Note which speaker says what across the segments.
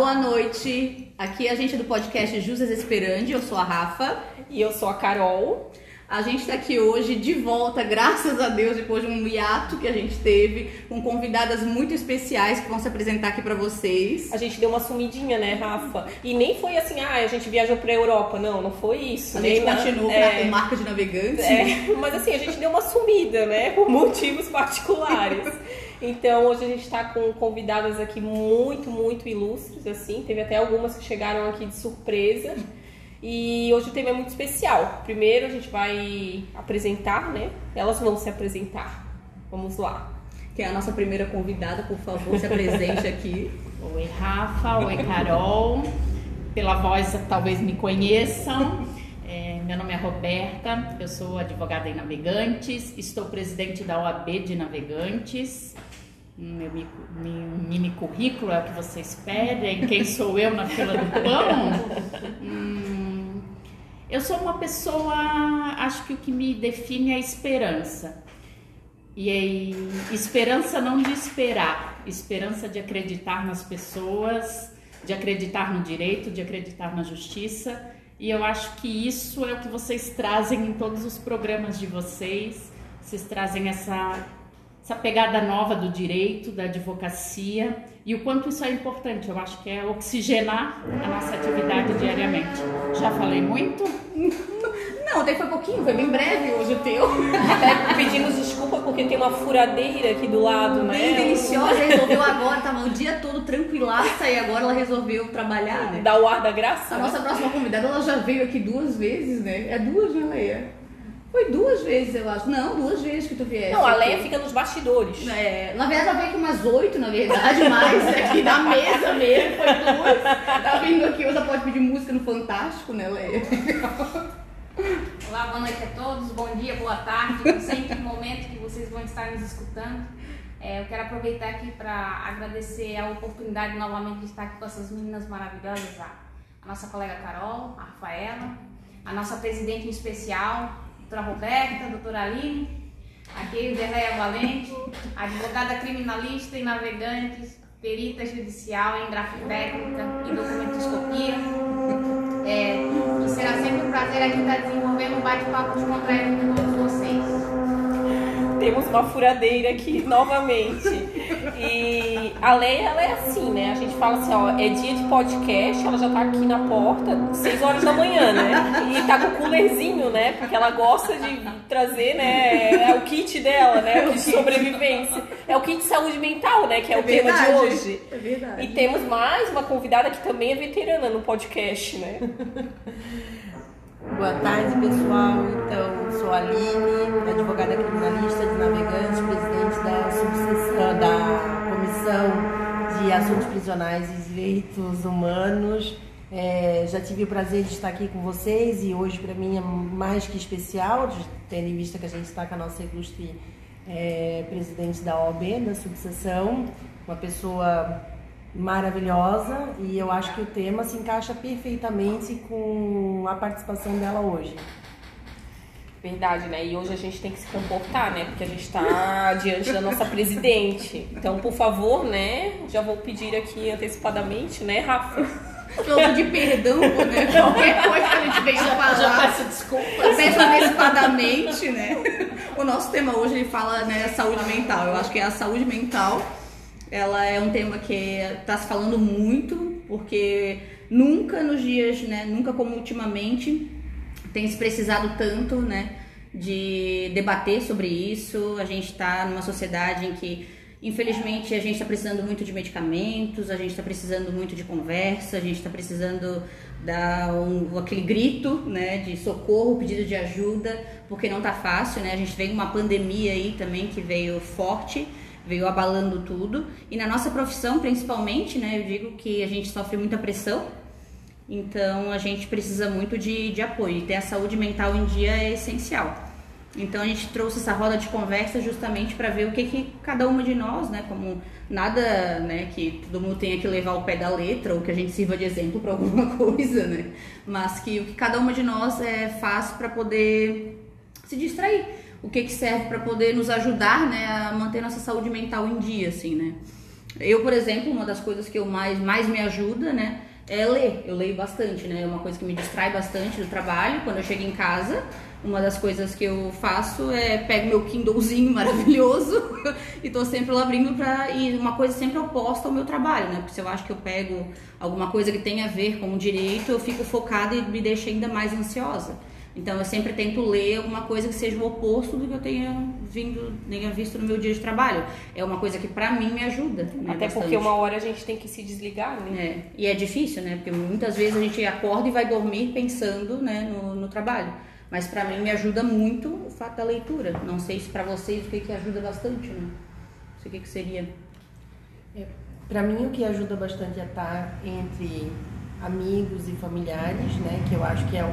Speaker 1: boa noite. Aqui é a gente do podcast Jusas Esperandi, eu sou a Rafa.
Speaker 2: E eu sou a Carol.
Speaker 1: A gente está aqui hoje de volta, graças a Deus, depois de um hiato que a gente teve, com convidadas muito especiais que vão se apresentar aqui para vocês.
Speaker 2: A gente deu uma sumidinha, né, Rafa? E nem foi assim, ah, a gente viajou pra Europa. Não, não foi isso.
Speaker 1: A gente
Speaker 2: Nem na-
Speaker 1: continuou
Speaker 2: é,
Speaker 1: com marca de navegantes.
Speaker 2: é, mas assim, a gente deu uma sumida, né? Por motivos particulares. Então, hoje a gente tá com convidadas aqui muito, muito ilustres, assim. Teve até algumas que chegaram aqui de surpresa. E hoje o tema é muito especial. Primeiro a gente vai apresentar, né? Elas vão se apresentar. Vamos lá.
Speaker 1: Que é a nossa primeira convidada, por favor, se apresente aqui.
Speaker 3: Oi, Rafa. Oi, Carol. Pela voz, talvez me conheçam. É, meu nome é Roberta, eu sou advogada em Navegantes, estou presidente da OAB de Navegantes. Meu mi- mi- mini currículo é o que vocês pedem. Quem sou eu na fila do pão? Hum, eu sou uma pessoa, acho que o que me define é a esperança. E aí, esperança não de esperar, esperança de acreditar nas pessoas, de acreditar no direito, de acreditar na justiça. E eu acho que isso é o que vocês trazem em todos os programas de vocês. Vocês trazem essa, essa pegada nova do direito, da advocacia e o quanto isso é importante. Eu acho que é oxigenar a nossa atividade diariamente. Já falei muito?
Speaker 1: Não, até foi pouquinho, foi bem breve hoje o teu.
Speaker 2: Até pedimos desculpa porque tem uma furadeira aqui do lado, né?
Speaker 1: Bem deliciosa, resolveu agora, tava o dia todo tranquilaça e agora ela resolveu trabalhar, né?
Speaker 2: Dá o ar da graça.
Speaker 1: A
Speaker 2: né?
Speaker 1: nossa próxima convidada, ela já veio aqui duas vezes, né? É duas, né, Leia? Foi duas vezes, eu acho. Não, duas vezes que tu viesse.
Speaker 2: Não, a. Leia fica nos bastidores.
Speaker 1: É, na verdade, ela veio aqui umas oito, na verdade, mas aqui na mesa mesmo foi duas. Tá vindo aqui, hoje ela pode pedir música no Fantástico, né, Leia?
Speaker 4: Olá, boa noite a todos, bom dia, boa tarde, não sei que momento que vocês vão estar nos escutando. É, eu quero aproveitar aqui para agradecer a oportunidade novamente de estar aqui com essas meninas maravilhosas, a, a nossa colega Carol, a Rafaela, a nossa presidente em especial, doutora Roberta, doutora Aline, aqui Zélia Valente, advogada criminalista e navegantes, perita judicial em grafotécnica e documentoscopia. É, e será sempre um prazer aqui estar desenvolvendo um bate-papo descontraído com todos vocês.
Speaker 2: Temos uma furadeira aqui novamente. E a Leia, ela é assim, né? A gente fala assim, ó, é dia de podcast, ela já tá aqui na porta, 6 horas da manhã, né? E tá com o coolerzinho, né? Porque ela gosta de trazer, né? É o kit dela, né? O de sobrevivência. É o kit de saúde mental, né? Que é, o tema de hoje.
Speaker 1: É verdade.
Speaker 2: E temos mais uma convidada que também é veterana no podcast, né?
Speaker 5: Boa tarde, pessoal. Então, sou a Aline, advogada criminalista de Navegantes, da Comissão de Assuntos Prisionais e Direitos Humanos. É, já tive o prazer de estar aqui com vocês e hoje para mim é mais que especial, tendo em vista que a gente está com a nossa ilustre é, presidente da OAB, da subseção, uma pessoa maravilhosa e eu acho que o tema se encaixa perfeitamente com a participação dela hoje.
Speaker 2: Verdade, né? E hoje a gente tem que se comportar, né? Porque a gente tá diante da nossa presidente. Então, por favor, né? Já vou pedir aqui antecipadamente, né, Rafa?
Speaker 1: Todo de perdão, né? Qualquer coisa que a gente venha falar.
Speaker 3: Já peço desculpas.
Speaker 1: Peço antecipadamente, né? O nosso tema hoje ele fala, né, saúde mental. Eu acho que a saúde mental, ela é um tema que está se falando muito, porque nunca nos dias, né, nunca como ultimamente, tem se precisado tanto, né, de debater sobre isso. A gente está numa sociedade em que, infelizmente, a gente está precisando muito de medicamentos, a gente está precisando muito de conversa, a gente está precisando dar um, aquele grito, né, de socorro, pedido de ajuda, porque não tá fácil, né? A gente veio uma pandemia aí também que veio forte, veio abalando tudo. E na nossa profissão, principalmente, né, eu digo que a gente sofre muita pressão. Então a gente precisa muito de, de apoio. E ter a saúde mental em dia é essencial. Então a gente trouxe essa roda de conversa justamente para ver o que, que cada uma de nós, né, como nada, né, que todo mundo tenha que levar o pé da letra ou que a gente sirva de exemplo para alguma coisa, né, mas que o que cada uma de nós é, faz para poder se distrair, o que que serve para poder nos ajudar, né, a manter nossa saúde mental em dia, assim, né. Eu, por exemplo, uma das coisas que eu mais, mais me ajuda, né, é ler. Eu leio bastante, né? É uma coisa que me distrai bastante do trabalho. Quando eu chego em casa, uma das coisas que eu faço é pego meu Kindlezinho maravilhoso e tô sempre lá abrindo pra. E uma coisa sempre oposta ao meu trabalho, né? Porque se eu acho que eu pego alguma coisa que tem a ver com o direito, eu fico focada e me deixa ainda mais ansiosa. Então eu sempre tento ler alguma coisa que seja o oposto do que eu tenha vindo, tenha visto no meu dia de trabalho. É uma coisa que pra mim me ajuda. Né,
Speaker 2: Até
Speaker 1: bastante.
Speaker 2: porque uma hora a gente tem que se desligar, né?
Speaker 1: É, e é difícil, né? Porque muitas vezes a gente acorda e vai dormir pensando né, no, no trabalho. Mas pra mim me ajuda muito o fato da leitura. Não sei se pra vocês o que, que ajuda bastante, né? Não sei o que, que seria.
Speaker 5: Para mim, o que ajuda bastante é estar entre amigos e familiares, né? Que eu acho que é o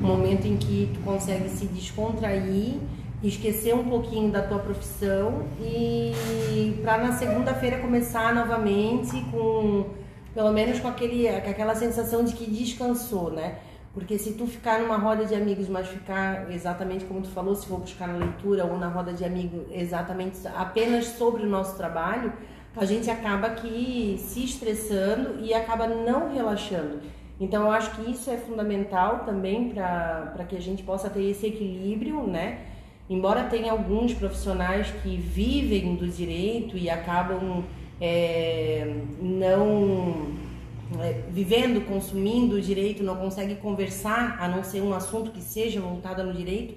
Speaker 5: momento em que tu consegue se descontrair, esquecer um pouquinho da tua profissão e para na segunda-feira começar novamente com pelo menos com aquele aquela sensação de que descansou, né? Porque se tu ficar numa roda de amigos, mas ficar exatamente como tu falou, se for buscar na leitura ou na roda de amigos exatamente apenas sobre o nosso trabalho, a gente acaba que se estressando e acaba não relaxando. Então eu acho que isso é fundamental também para que a gente possa ter esse equilíbrio, né? Embora tenha alguns profissionais que vivem do direito e acabam é, não é, vivendo, consumindo o direito, não consegue conversar, a não ser um assunto que seja voltado no direito,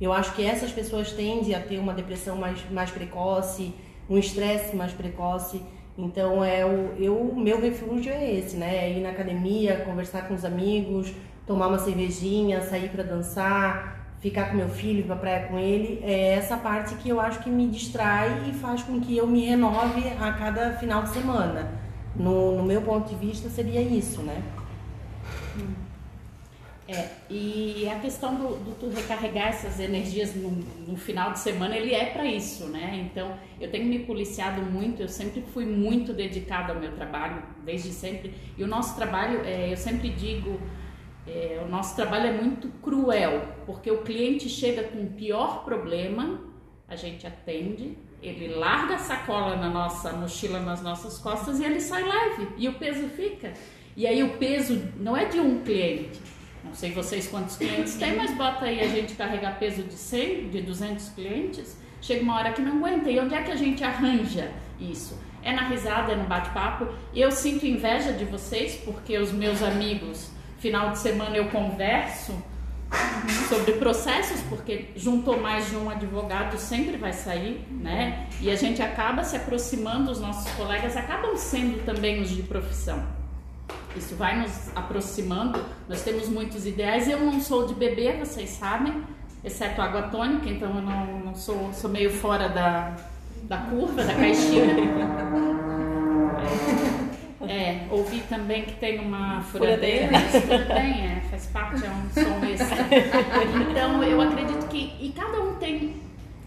Speaker 5: eu acho que essas pessoas tendem a ter uma depressão mais, mais precoce, um estresse mais precoce. Então, é o eu, meu refúgio é esse, né? É ir na academia, conversar com os amigos, tomar uma cervejinha, sair para dançar, ficar com meu filho, ir pra praia com ele. É essa parte que eu acho que me distrai e faz com que eu me renove a cada final de semana. No, no meu ponto de vista, seria isso, né?
Speaker 3: É, e a questão do, do tu recarregar essas energias no, no final de semana, ele é para isso, né? Então, eu tenho me policiado muito, eu sempre fui muito dedicada ao meu trabalho, desde sempre. E o nosso trabalho, é, eu sempre digo, é, o nosso trabalho é muito cruel, porque o cliente chega com o pior problema, a gente atende, ele larga a sacola na nossa mochila nas nossas costas e ele sai leve, e o peso fica. E aí o peso não é de um cliente, não sei vocês quantos clientes têm, mas bota aí a gente carregar peso de 100, de 200 clientes, chega uma hora que não aguenta. E onde é que a gente arranja isso? É na risada, é no bate-papo. Eu sinto inveja de vocês, porque os meus amigos, final de semana eu converso sobre processos, porque juntou mais de um advogado sempre vai sair, né? E a gente acaba se aproximando, os nossos colegas acabam sendo também os de profissão. Isso vai nos aproximando. Nós temos muitos ideais. Eu não sou de beber, vocês sabem, exceto água tônica, então eu não, não sou, sou meio fora da, da curva, da caixinha. É, ouvi também que tem uma furadeira, tudo bem, é, faz parte, é um som extra. Então eu acredito que e cada um tem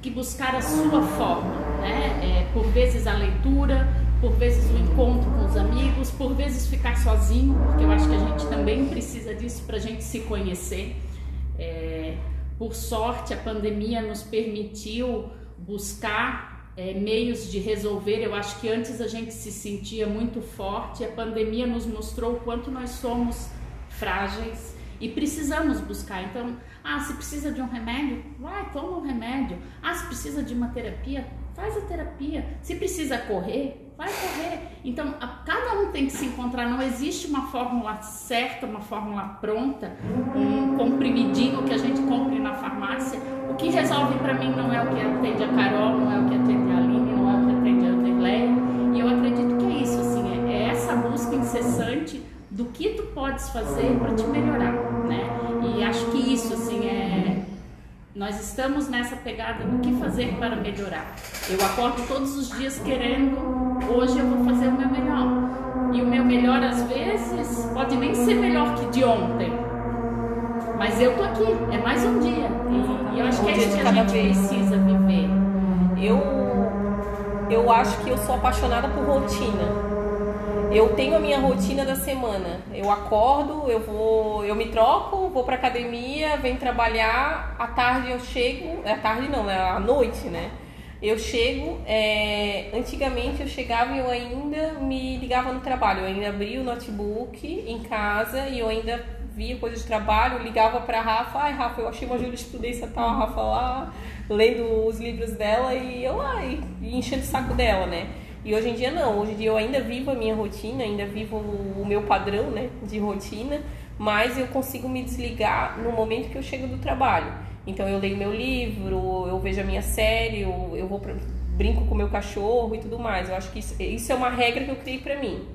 Speaker 3: que buscar a sua forma, né? É, por vezes a leitura, por vezes o encontro com os amigos, por vezes ficar sozinho, porque eu acho que a gente também precisa disso para a gente se conhecer. É, por sorte, a pandemia nos permitiu buscar é, meios de resolver. Eu acho que antes a gente se sentia muito forte, a pandemia nos mostrou o quanto nós somos frágeis e precisamos buscar. Então, ah, se precisa de um remédio, vai, toma um remédio. Ah, se precisa de uma terapia, faz a terapia. Se precisa correr, vai correr. Então, a, cada um tem que se encontrar. Não existe uma fórmula certa, uma fórmula pronta, um comprimidinho que a gente compre na farmácia. O que resolve para mim não é o que atende a Carol, não é o que atende a Aline, não é o que atende a Anderleia. E eu acredito que é isso, assim, é, é essa busca incessante do que tu podes fazer para te melhorar, né? E acho que isso, assim, é nós estamos nessa pegada do que fazer para melhorar. Eu acordo todos os dias querendo, hoje eu vou fazer o meu melhor. E o meu melhor, às vezes, pode nem ser melhor que de ontem. Mas eu tô aqui, é mais um dia. E, e eu acho que é isso que a gente precisa viver.
Speaker 2: Eu, eu acho que eu sou apaixonada por rotina. Eu tenho a minha rotina da semana. Eu acordo, eu vou, eu me troco, vou pra academia, venho trabalhar, à tarde eu chego, é à tarde não, é à noite, né? Eu chego, é, antigamente eu chegava e eu ainda me ligava no trabalho, eu ainda abria o notebook em casa e eu ainda via coisa de trabalho, ligava pra Rafa, ai Rafa, eu achei uma jurisprudência tal, a Rafa lá, lendo os livros dela e eu lá, e, e enchendo o saco dela, né? E hoje em dia não, hoje em dia eu ainda vivo a minha rotina, ainda vivo o meu padrão, né, de rotina, mas eu consigo me desligar no momento que eu chego do trabalho. Então eu leio meu livro, eu vejo a minha série, eu, eu vou pra, brinco com meu cachorro e tudo mais. Eu acho que isso, isso é uma regra que eu criei pra mim.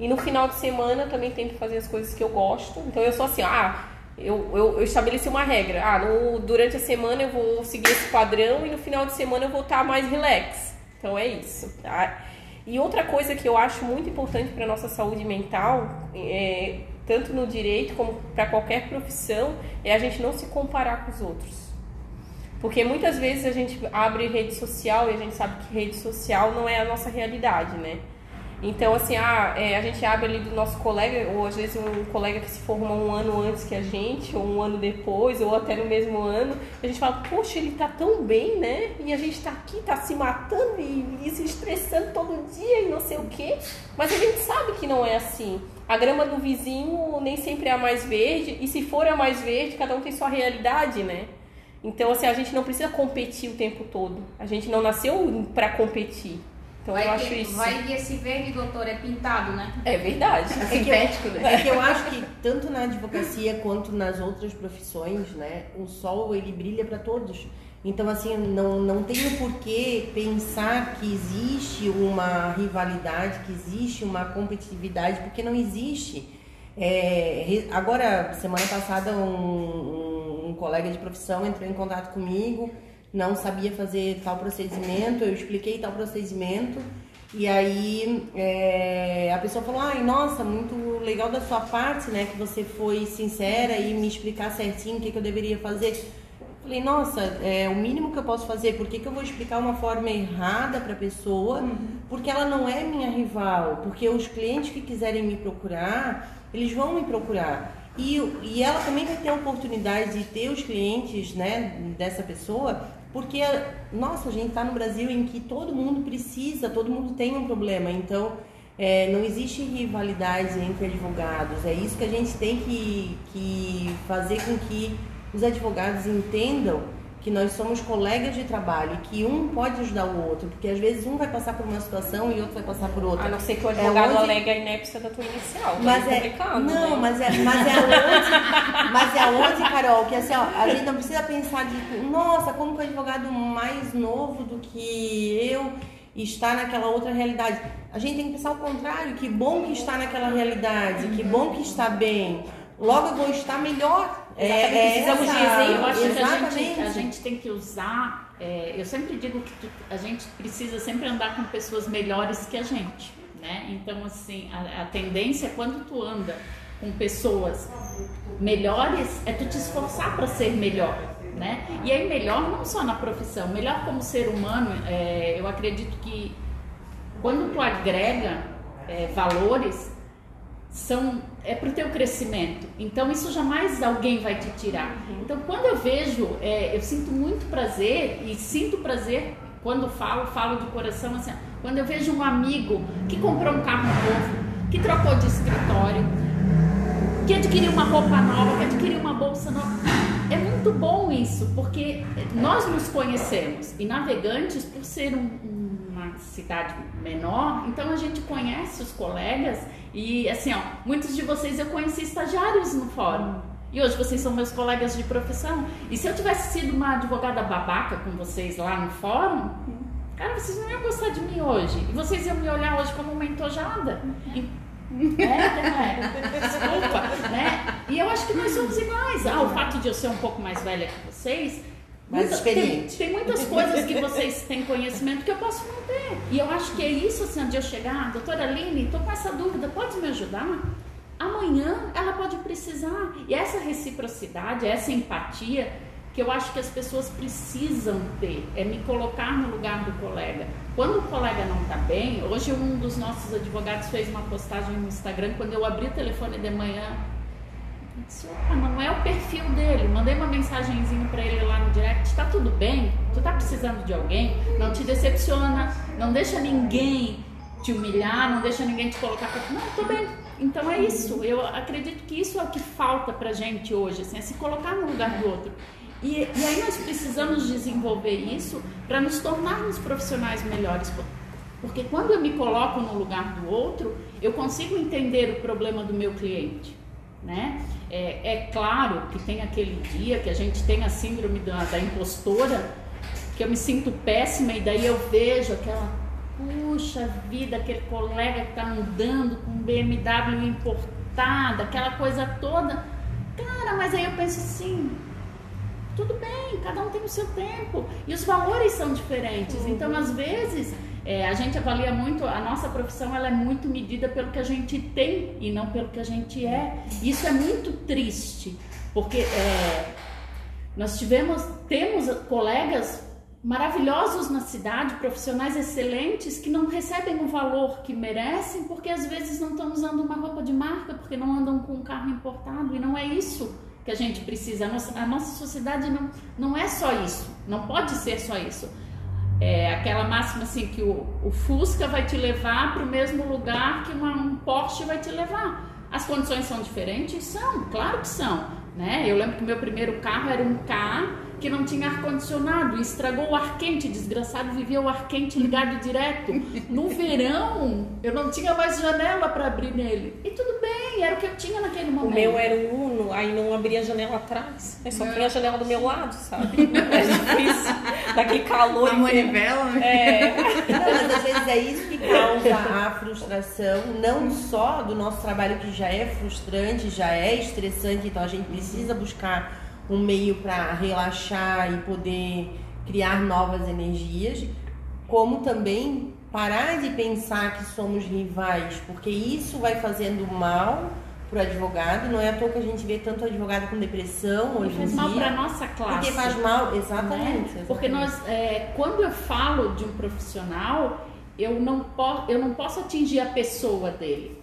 Speaker 2: E no final de semana também tento fazer as coisas que eu gosto. Então eu sou assim, ah, eu, eu, eu estabeleci uma regra. Ah, no, durante a semana eu vou seguir esse padrão e no final de semana eu vou estar mais relax. Então é isso. Tá? E outra coisa que eu acho muito importante para nossa saúde mental é tanto no direito como para qualquer profissão, é a gente não se comparar com os outros. Porque muitas vezes a gente abre rede social e a gente sabe que rede social não é a nossa realidade, né? Então, assim, ah, é, a gente abre ali do nosso colega, ou às vezes um colega que se formou um ano antes que a gente, ou um ano depois, ou até no mesmo ano, a gente fala, poxa, ele tá tão bem, né? E a gente tá aqui, tá se matando e, e se estressando todo dia e não sei o quê. Mas a gente sabe que não é assim. A grama do vizinho nem sempre é a mais verde, e se for a mais verde, cada um tem sua realidade, né? Então, assim, a gente não precisa competir o tempo todo. A gente não nasceu para competir. Então
Speaker 4: vai
Speaker 2: eu
Speaker 4: que,
Speaker 2: acho isso.
Speaker 4: Vai que esse verde, doutor, é pintado, né?
Speaker 2: É verdade.
Speaker 1: É sintético, né?
Speaker 5: É que eu acho que tanto na advocacia quanto nas outras profissões, né, o sol ele brilha para todos. Então assim, não não tenho por que pensar que existe uma rivalidade, que existe uma competitividade, porque não existe. É, agora, semana passada, um, um, um colega de profissão entrou em contato comigo não sabia fazer tal procedimento, eu expliquei tal procedimento. E aí é, a pessoa falou, ai, nossa, muito legal da sua parte, né? Que você foi sincera e me explicar certinho o que, que eu deveria fazer. Falei, nossa, é o mínimo que eu posso fazer, por que, que eu vou explicar uma forma errada para a pessoa? Uhum. Porque ela não é minha rival, porque os clientes que quiserem me procurar, eles vão me procurar. E, e ela também vai ter a oportunidade de ter os clientes né, dessa pessoa porque, nossa, a gente está no Brasil em que todo mundo precisa, todo mundo tem um problema. Então, é, não existe rivalidade entre advogados. É isso que a gente tem que, que fazer com que os advogados entendam que nós somos colegas de trabalho e que um pode ajudar o outro, porque às vezes um vai passar por uma situação e outro vai passar por outra.
Speaker 2: A não ser que o advogado é onde... alega a inépcia da tua inicial.
Speaker 5: Mas é, complicado, não, né? mas é, mas é aonde, mas é aonde, Carol, que assim, ó, a gente não precisa pensar de, nossa, como que o advogado mais novo do que eu está naquela outra realidade. A gente tem que pensar o contrário, que bom que está naquela realidade, que bom que está bem. Logo eu vou estar melhor
Speaker 3: é, é, precisamos essa. Eu acho Exatamente. que a gente, a gente tem que usar. É, eu sempre digo que a gente precisa sempre andar com pessoas melhores que a gente. Né? Então, assim, a, a tendência é quando tu anda com pessoas melhores é tu te esforçar para ser melhor. Né? E aí, melhor não só na profissão, melhor como ser humano, é, eu acredito que quando tu agrega é, valores, são é para o teu crescimento. Então isso jamais alguém vai te tirar. Uhum. Então quando eu vejo, é, eu sinto muito prazer e sinto prazer quando falo, falo do coração assim. Quando eu vejo um amigo que comprou um carro novo, que trocou de escritório, que adquiriu uma roupa nova, que adquiriu uma bolsa nova. É muito bom isso, porque nós nos conhecemos e navegantes, por ser um, uma cidade menor, então a gente conhece os colegas e assim, ó, muitos de vocês eu conheci estagiários no fórum. E hoje vocês são meus colegas de profissão. E se eu tivesse sido uma advogada babaca com vocês lá no fórum, cara, vocês não iam gostar de mim hoje. E vocês iam me olhar hoje como uma entojada. E, é, é, desculpa, né? E eu acho que nós somos iguais. Ah, o fato de eu ser um pouco mais velha que vocês
Speaker 5: mais Muita, experiente.
Speaker 3: Tem, tem, muitas coisas que vocês têm conhecimento que eu posso não ter. E eu acho que é isso, assim, de eu chegar, doutora Aline, estou com essa dúvida, pode me ajudar? Amanhã ela pode precisar. E essa reciprocidade, essa empatia, que eu acho que as pessoas precisam ter, é me colocar no lugar do colega. Quando o colega não está bem, hoje um dos nossos advogados fez uma postagem no Instagram, quando eu abri o telefone de manhã, disse, opa, não é o perfil dele. Mandei uma mensagenzinha para ele lá no direct, tá tudo bem? Tu tá precisando de alguém? Não te decepciona, não deixa ninguém te humilhar, não deixa ninguém te colocar pra... Não, tô bem. Então é isso. Eu acredito que isso é o que falta pra gente hoje, assim, é se colocar no lugar do outro. E, e aí nós precisamos desenvolver isso para nos tornarmos profissionais melhores. Porque quando eu me coloco no lugar do outro, eu consigo entender o problema do meu cliente. Né? É, é claro que tem aquele dia que a gente tem a síndrome da, da impostora, que eu me sinto péssima e daí eu vejo aquela, puxa vida, aquele colega que está andando com BMW importada, aquela coisa toda. Cara, mas aí eu penso assim, tudo bem, cada um tem o seu tempo e os valores são diferentes. Uhum. Então, às vezes, é, a gente avalia muito, a nossa profissão ela é muito medida pelo que a gente tem e não pelo que a gente é. Isso é muito triste, porque é, nós tivemos, temos colegas maravilhosos na cidade, profissionais excelentes que não recebem o valor que merecem porque às vezes não estão usando uma roupa de marca, porque não andam com um carro importado e não é isso que a gente precisa. A nossa, a nossa sociedade não, não é só isso, não pode ser só isso. É aquela máxima assim que o, o Fusca vai te levar para o mesmo lugar que uma, um Porsche vai te levar. As condições são diferentes? São, claro que são. Né? Eu lembro que o meu primeiro carro era um K que não tinha ar-condicionado, estragou o ar quente, desgraçado vivia o ar quente ligado direto. No verão, eu não tinha mais janela para abrir nele. E tudo bem, era o que eu tinha naquele momento.
Speaker 2: O meu era um Uno, aí não abria a janela atrás, aí só tinha a janela do meu lado, sabe? É difícil, daquele calor.
Speaker 1: A manivela, né?
Speaker 2: É.
Speaker 5: Não, mas às vezes é isso que causa a frustração, não só do nosso trabalho que já é frustrante, já é estressante, então a gente precisa buscar um meio para relaxar e poder criar novas energias, como também parar de pensar que somos rivais, porque isso vai fazendo mal para o advogado. Não é à toa que a gente vê tanto advogado com depressão hoje
Speaker 3: faz
Speaker 5: em
Speaker 3: mal
Speaker 5: dia.
Speaker 3: para nossa classe.
Speaker 5: Porque faz mal, exatamente.
Speaker 3: né?
Speaker 5: exatamente.
Speaker 3: Porque nós, é, quando eu falo de um profissional, eu não, po eu não posso atingir a pessoa dele.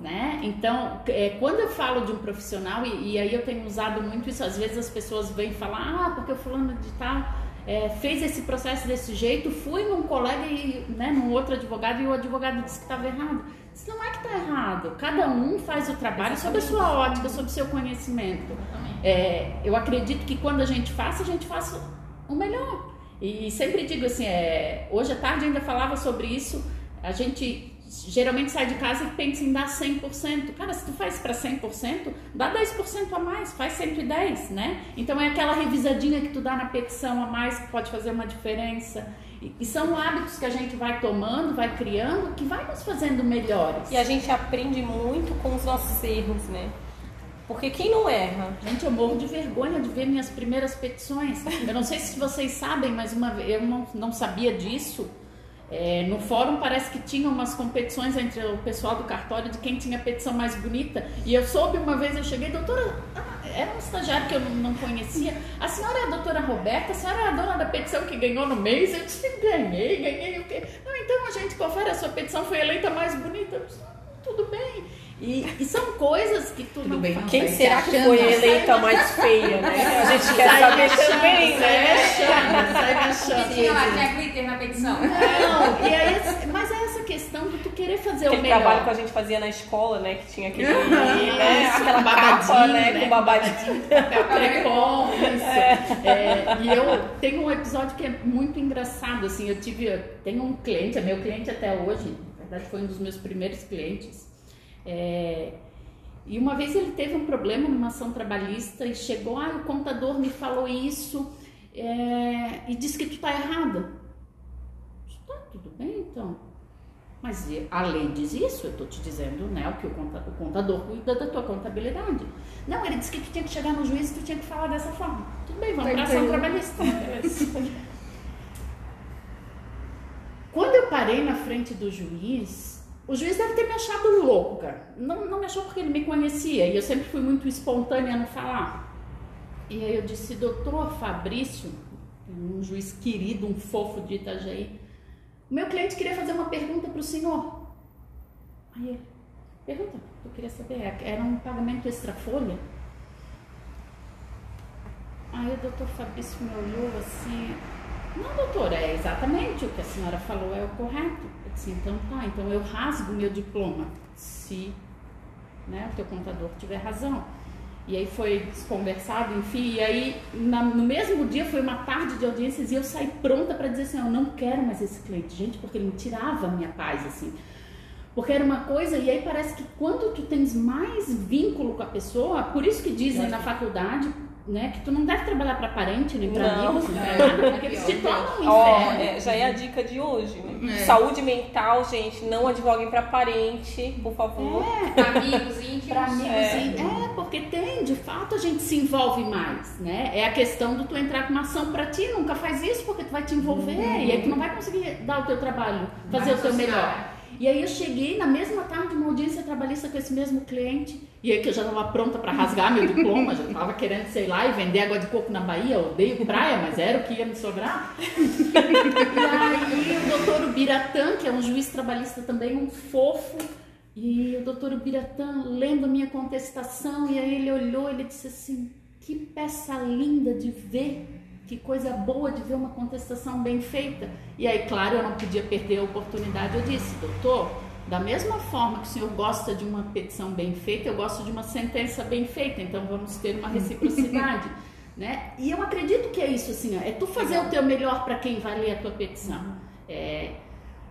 Speaker 3: Né? Então, é, quando eu falo de um profissional, e, e, aí eu tenho usado muito isso, às vezes as pessoas vêm falar, ah, porque o fulano de tal é, fez esse processo desse jeito, fui num colega e né, num outro advogado e o advogado disse que estava errado. Isso não é que está errado. Cada um faz o trabalho sob a sua ótica, sob o seu conhecimento. É, eu acredito que quando a gente faz, a gente faça o melhor. E sempre digo assim, é, hoje à tarde ainda falava sobre isso, a gente geralmente sai de casa e pensa em dar 100%. Cara, se tu faz para 100%, dá 10% a mais, faz 110, né? Então é aquela revisadinha que tu dá na petição a mais que pode fazer uma diferença. E, são hábitos que a gente vai tomando, vai criando, que vai nos fazendo melhores.
Speaker 2: E a gente aprende muito com os nossos erros, né? Porque quem não erra?
Speaker 3: Gente, eu morro de vergonha de ver minhas primeiras petições. Eu não sei se vocês sabem, mas uma vez eu não, não sabia disso. É, no fórum parece que tinha umas competições entre o pessoal do cartório de quem tinha a petição mais bonita. E eu soube uma vez, eu cheguei, doutora, ah, era um estagiário que eu não, conhecia. A senhora é a doutora Roberta, a senhora é a dona da petição que ganhou no mês? Eu disse, ganhei, ganhei o quê? Não, então a gente confere, a sua petição foi eleita mais bonita. Eu disse, tudo bem. E, e, são coisas que tu
Speaker 1: Tudo
Speaker 3: não
Speaker 1: bem,
Speaker 3: faz.
Speaker 2: Quem será que foi eleita a mais feia, né? A gente quer saber também, né?
Speaker 3: Sai sai achando.
Speaker 4: Tinha glitter na petição.
Speaker 3: Não, e aí, mas é essa questão de tu querer fazer
Speaker 2: Aquele
Speaker 3: o melhor.
Speaker 2: trabalho que a gente fazia na escola, né? Que tinha aquele,
Speaker 3: Isso,
Speaker 2: né? aquela
Speaker 3: babadinho,
Speaker 2: capa, né?
Speaker 3: né?
Speaker 2: Com babadinho.
Speaker 3: papel crepom, isso. É, e eu tenho um episódio que é muito engraçado, assim, eu tive, eu tenho um cliente, é meu cliente até hoje, na verdade foi um dos meus primeiros clientes, é, e uma vez ele teve um problema numa ação trabalhista e chegou, ah, o contador me falou isso é, e disse que tu tá errada. Tá, tudo bem então. Mas a lei diz isso, eu estou te dizendo, né, o que o conta- o contador cuida da tua contabilidade. Não, ele disse que tu tinha que chegar no juiz e tu tinha que falar dessa forma. Tudo bem, vamos para ação trabalhista. Quando eu parei na frente do juiz, o juiz deve ter me achado louco, cara. Não, não me achou porque ele me conhecia e eu sempre fui muito espontânea no falar. E aí eu disse, doutor Fabrício, um juiz querido, um fofo de Itajaí, o meu cliente queria fazer uma pergunta para o senhor. Aí ele, pergunta, eu queria saber, era um pagamento extra folha? Aí o doutor Fabrício me olhou assim, não, doutora, é exatamente o que a senhora falou, é o correto. Disse, então tá, então eu rasgo meu diploma, se né, o teu contador tiver razão. E aí foi conversado, enfim, e aí na, no mesmo dia foi uma tarde de audiências e eu saí pronta para dizer assim, eu não quero mais esse cliente, gente, porque ele me tirava a minha paz, assim. Porque era uma coisa, e aí parece que quando tu tens mais vínculo com a pessoa, por isso que dizem na faculdade, né, que tu não deve trabalhar para parente, nem para amigos, nem pra nada, porque eles te tornam um
Speaker 2: Ó,
Speaker 3: inferno.
Speaker 2: é, já é a dica de hoje. né?
Speaker 1: É.
Speaker 2: Saúde mental, gente, não advoguem pra parente, por favor.
Speaker 4: Amigos íntimos.
Speaker 3: Pra amigos,
Speaker 2: É.
Speaker 3: é, porque tem, de fato a gente se envolve mais, né? É a questão do tu entrar com uma ação pra ti, nunca faz isso porque tu vai te envolver e aí tu não vai conseguir dar o teu trabalho, fazer o teu melhor. E aí eu cheguei na mesma tarde uma audiência trabalhista com esse mesmo cliente, e aí que eu já estava pronta para rasgar meu diploma, já estava querendo, sei lá, e vender água de coco na Bahia, odeio praia, mas era o que ia me sobrar. E aí o doutor Ubiratã, que é um juiz trabalhista também, um fofo, e o doutor Ubiratã lendo a minha contestação, e aí ele olhou ele disse assim, que peça linda de ver, que coisa boa de ver uma contestação bem feita. E aí, claro, eu não podia perder a oportunidade, eu disse, doutor, da mesma forma que o senhor gosta de uma petição bem feita, eu gosto de uma sentença bem feita, então vamos ter uma reciprocidade. Né? E eu acredito que é isso, assim, ó, é tu fazer o teu melhor para quem vai ler a tua petição. É,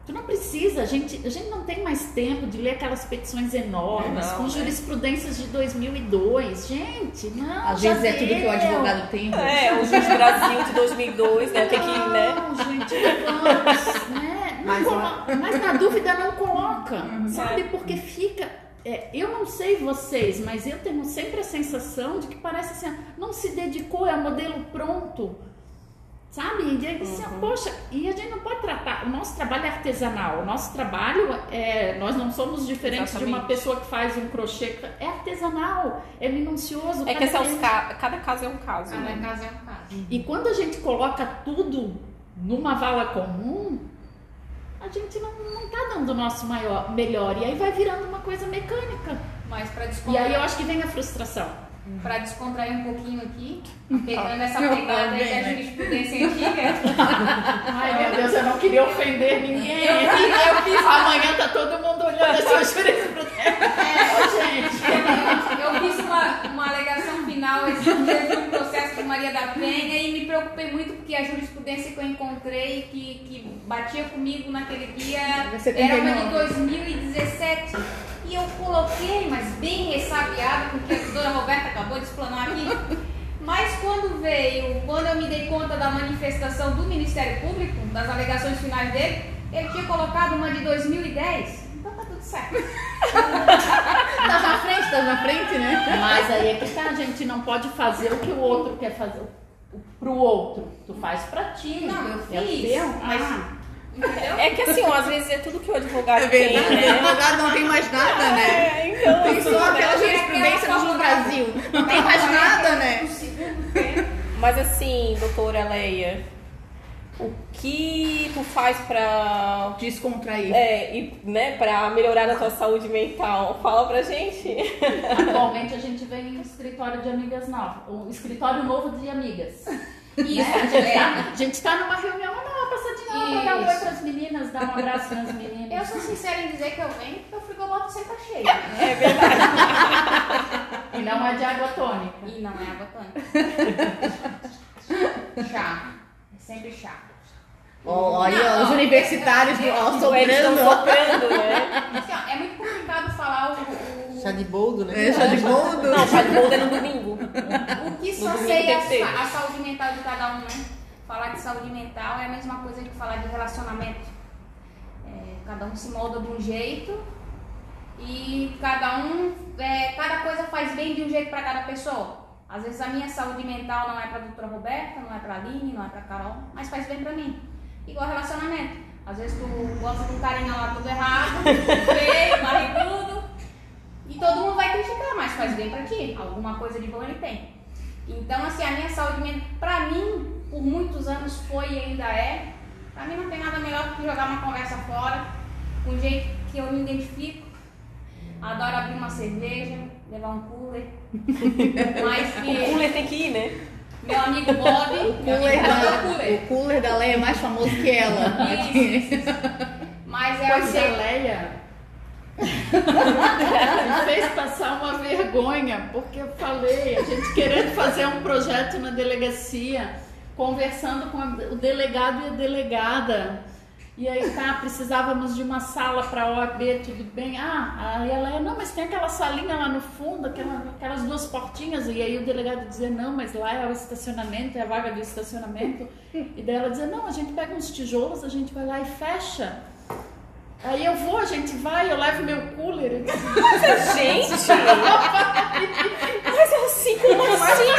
Speaker 3: tu não precisa, a gente, a gente não tem mais tempo de ler aquelas petições enormes,
Speaker 2: Não,
Speaker 3: com
Speaker 2: é.
Speaker 3: jurisprudências de 2002. Gente, não.
Speaker 1: Às
Speaker 3: já
Speaker 1: vezes é tudo que o
Speaker 3: deu.
Speaker 1: advogado tem.
Speaker 2: É, o Juiz Brasil de 2002, né? Tem que, né?
Speaker 3: Não, gente, vamos, né? Não
Speaker 5: Mas,
Speaker 3: colo- mas na dúvida não coloca,
Speaker 1: Uhum.
Speaker 3: sabe? Porque fica. é, eu não sei vocês, mas eu tenho sempre a sensação de que parece assim, não se dedicou, é o modelo pronto. Sabe? E aí, assim,
Speaker 1: Uhum.
Speaker 3: poxa, e a gente não pode tratar. O nosso trabalho é artesanal. O nosso trabalho é. Nós não somos diferentes de uma
Speaker 2: Exatamente.
Speaker 3: pessoa que faz um crochê. É artesanal, é minucioso.
Speaker 2: É que
Speaker 3: cada
Speaker 2: esse é ca- cada caso é um caso,
Speaker 4: Cada
Speaker 2: né?
Speaker 4: caso é um caso.
Speaker 3: e quando a gente coloca tudo numa vala comum, a gente não, não tá dando o nosso maior, melhor. E aí vai virando uma coisa mecânica.
Speaker 4: Mas para
Speaker 3: E aí eu acho que vem a frustração.
Speaker 4: Pra descontrair um pouquinho aqui, pegando essa pegada aí da
Speaker 1: né?
Speaker 4: jurisprudência antiga,
Speaker 3: Ai, meu Deus, eu não queria ofender ninguém. Eu fiz, amanhã tá todo mundo olhando essa jurisprudência. É, gente.
Speaker 4: eu fiz uma, uma alegação final esse um processo de Maria da Penha e me preocupei muito porque a jurisprudência que eu encontrei que, que batia comigo naquele dia era uma
Speaker 1: 79.
Speaker 4: de 2017. E eu coloquei, mas bem ressabiado, porque a doutora Roberta acabou de explanar aqui. Mas quando veio, quando eu me dei conta da manifestação do Ministério Público, das alegações finais dele, ele tinha colocado uma de 2010. Então tá tudo certo.
Speaker 1: Tá na frente, tá na frente, né?
Speaker 3: Mas aí é que tá, a gente não pode fazer o que o outro quer fazer. O- Pro outro. Tu faz pra ti.
Speaker 4: Não, eu
Speaker 3: É o
Speaker 4: fiz,
Speaker 3: teu.
Speaker 4: mas-
Speaker 3: Ah.
Speaker 4: Entendeu?
Speaker 2: É que assim, ó, às vezes é tudo que o advogado
Speaker 1: É
Speaker 2: tem,
Speaker 1: verdade, o
Speaker 2: né?
Speaker 1: advogado não tem mais nada, né?
Speaker 2: É, então,
Speaker 1: Tem só aquela
Speaker 4: Aquela
Speaker 1: jurisprudência no. Brasil. Não tem mais nada, né?
Speaker 4: No.
Speaker 2: Mas assim, doutora Leia, o que tu faz pra,
Speaker 1: Descontrair.
Speaker 2: é, e, né, pra melhorar a tua saúde mental? Fala pra gente.
Speaker 3: Atualmente a gente vem em um escritório de amigas novas. Um escritório novo de amigas.
Speaker 4: Isso,
Speaker 3: Né? A, gente
Speaker 4: é.
Speaker 3: tá, numa reunião, ah, não, uma passadinha lá pra dar um oi
Speaker 4: Isso.
Speaker 3: pras meninas, dar um abraço nas
Speaker 4: Eu
Speaker 3: meninas.
Speaker 4: sou sincera em dizer que eu venho porque o frigobar sempre tá cheio.
Speaker 2: É verdade.
Speaker 3: E não é de água tônica.
Speaker 4: E não é água tônica. chá. É sempre chá.
Speaker 1: Olha,
Speaker 4: Não,
Speaker 1: os universitários do
Speaker 2: estão
Speaker 1: soprando.
Speaker 2: soprando, né?
Speaker 4: Assim, ó, é muito complicado falar o, o,
Speaker 5: Chá de boldo, né?
Speaker 1: É, chá de boldo.
Speaker 2: Não, faz bolda no domingo.
Speaker 4: o que
Speaker 2: tem que ter.
Speaker 4: a, a saúde mental de cada um, né? Falar de saúde mental é a mesma coisa que falar de relacionamento. É, cada um se molda de um jeito e cada um, é, cada coisa faz bem de um jeito para cada pessoa. Às vezes a minha saúde mental não é para a doutora Roberta, não é para a Aline, não é para a Carol, mas faz bem para mim. Igual relacionamento. Às vezes tu gosta de um carinha lá tudo errado, feio, barrigudo, e todo mundo vai criticar, mas faz bem pra ti. Alguma coisa de bom ele tem. Então, assim, a minha saúde mental, pra mim, por muitos anos foi e ainda é. Pra mim não tem nada melhor do que jogar uma conversa fora, com um jeito que eu me identifico. Adoro abrir uma cerveja, levar um cooler. Mas
Speaker 2: O
Speaker 4: que.
Speaker 2: cooler tem que ir, né?
Speaker 4: Meu amigo Bob. Meu
Speaker 1: cooler,
Speaker 4: amigo é
Speaker 1: da,
Speaker 4: o cooler.
Speaker 1: o cooler da Leia é mais famoso que ela.
Speaker 4: Isso, isso, isso. Mas é
Speaker 3: Pois a Leia me fez passar uma vergonha, porque eu falei, a gente querendo fazer um projeto na delegacia, conversando com a- o delegado e a delegada. E aí tá, precisávamos de uma sala para OAB, tudo bem. Ah, aí ela, não, mas tem aquela salinha lá no fundo, aquela- aquelas duas portinhas. E aí o delegado dizia, não, mas lá é o estacionamento, é a vaga do estacionamento. E daí ela dizia, não, a gente pega uns tijolos, a gente vai lá e fecha. Aí eu vou, a gente vai, eu levo meu cooler.
Speaker 2: Gente! Mas assim, como assim?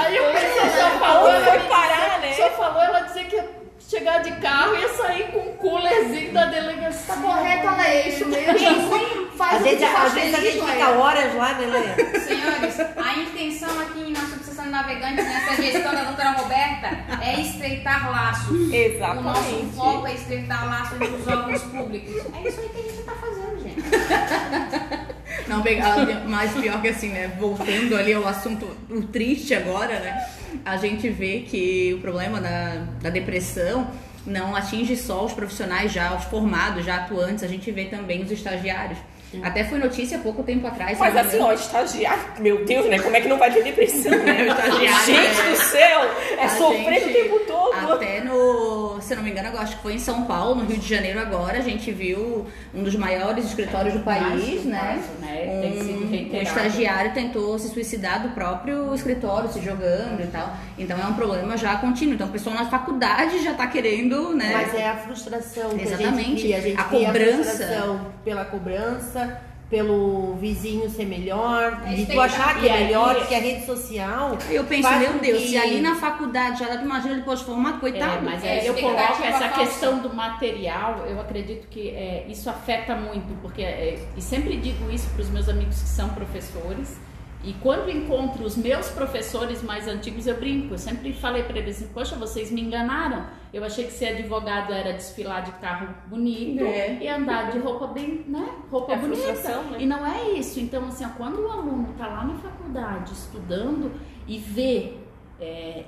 Speaker 3: Aí eu pensei,
Speaker 2: Onde
Speaker 3: ela
Speaker 2: foi parar,
Speaker 3: dizer-
Speaker 2: né?
Speaker 3: Só falou ela dizer que ia chegar de carro e ia sair com um coolerzinho da delegacia.
Speaker 1: Tá correto, ela é isso mesmo. Faz o
Speaker 5: gente,
Speaker 1: faz
Speaker 5: às vezes a gente fica horas lá, né, Leia?
Speaker 4: Senhores, a intenção aqui na Subseção de Navegantes, nessa gestão da doutora Roberta, é estreitar laços. O nosso
Speaker 2: Exatamente.
Speaker 4: foco é estreitar laços entre os órgãos públicos. É isso aí que a gente tá fazendo, gente.
Speaker 1: Não, bem, mais pior que assim, né? Voltando ali ao assunto o triste agora, né? A gente vê que o problema da, da depressão não atinge só os profissionais já, os formados, já atuantes, a gente vê também os estagiários. Até foi notícia há pouco tempo atrás.
Speaker 2: Mas assim, ó, estagiário, meu Deus, né? Como é que não vai ter depressão, né? Gente
Speaker 1: né?
Speaker 2: do céu! É
Speaker 1: A
Speaker 2: sofrer
Speaker 1: gente-
Speaker 2: o tempo todo.
Speaker 1: Até no, se não me engano, eu acho que foi em São Paulo, no Rio de Janeiro agora, a gente viu um dos maiores escritórios do país, né?
Speaker 3: né?
Speaker 1: Um, um estagiário tentou se suicidar do próprio escritório, se jogando e tal. Então é um problema já contínuo. Então o pessoal na faculdade já tá querendo, né?
Speaker 5: Mas é a frustração que a
Speaker 1: Exatamente.
Speaker 5: gente. A gente
Speaker 1: A cobrança.
Speaker 5: a frustração pela cobrança, pelo vizinho ser melhor,
Speaker 4: É
Speaker 5: e tu achar que é melhor, porque a rede social.
Speaker 1: Eu penso, meu Deus,
Speaker 5: que-
Speaker 1: se ali na faculdade já dá, imagina depois de formado,
Speaker 3: É,
Speaker 1: coitado.
Speaker 3: mas
Speaker 4: É,
Speaker 3: aí eu coloco essa
Speaker 4: falsa.
Speaker 3: questão do material, eu acredito que é, isso afeta muito, porque, é, e sempre digo isso para os meus amigos que são professores, e quando encontro os meus professores mais antigos, eu brinco, eu sempre falei para eles assim, poxa, vocês me enganaram, eu achei que ser advogado era desfilar de carro bonito
Speaker 1: É.
Speaker 3: e andar de roupa bem, né, roupa
Speaker 2: É
Speaker 3: bonita,
Speaker 2: né?
Speaker 3: e não é isso, então assim, ó, quando o aluno está lá na faculdade estudando e vê é,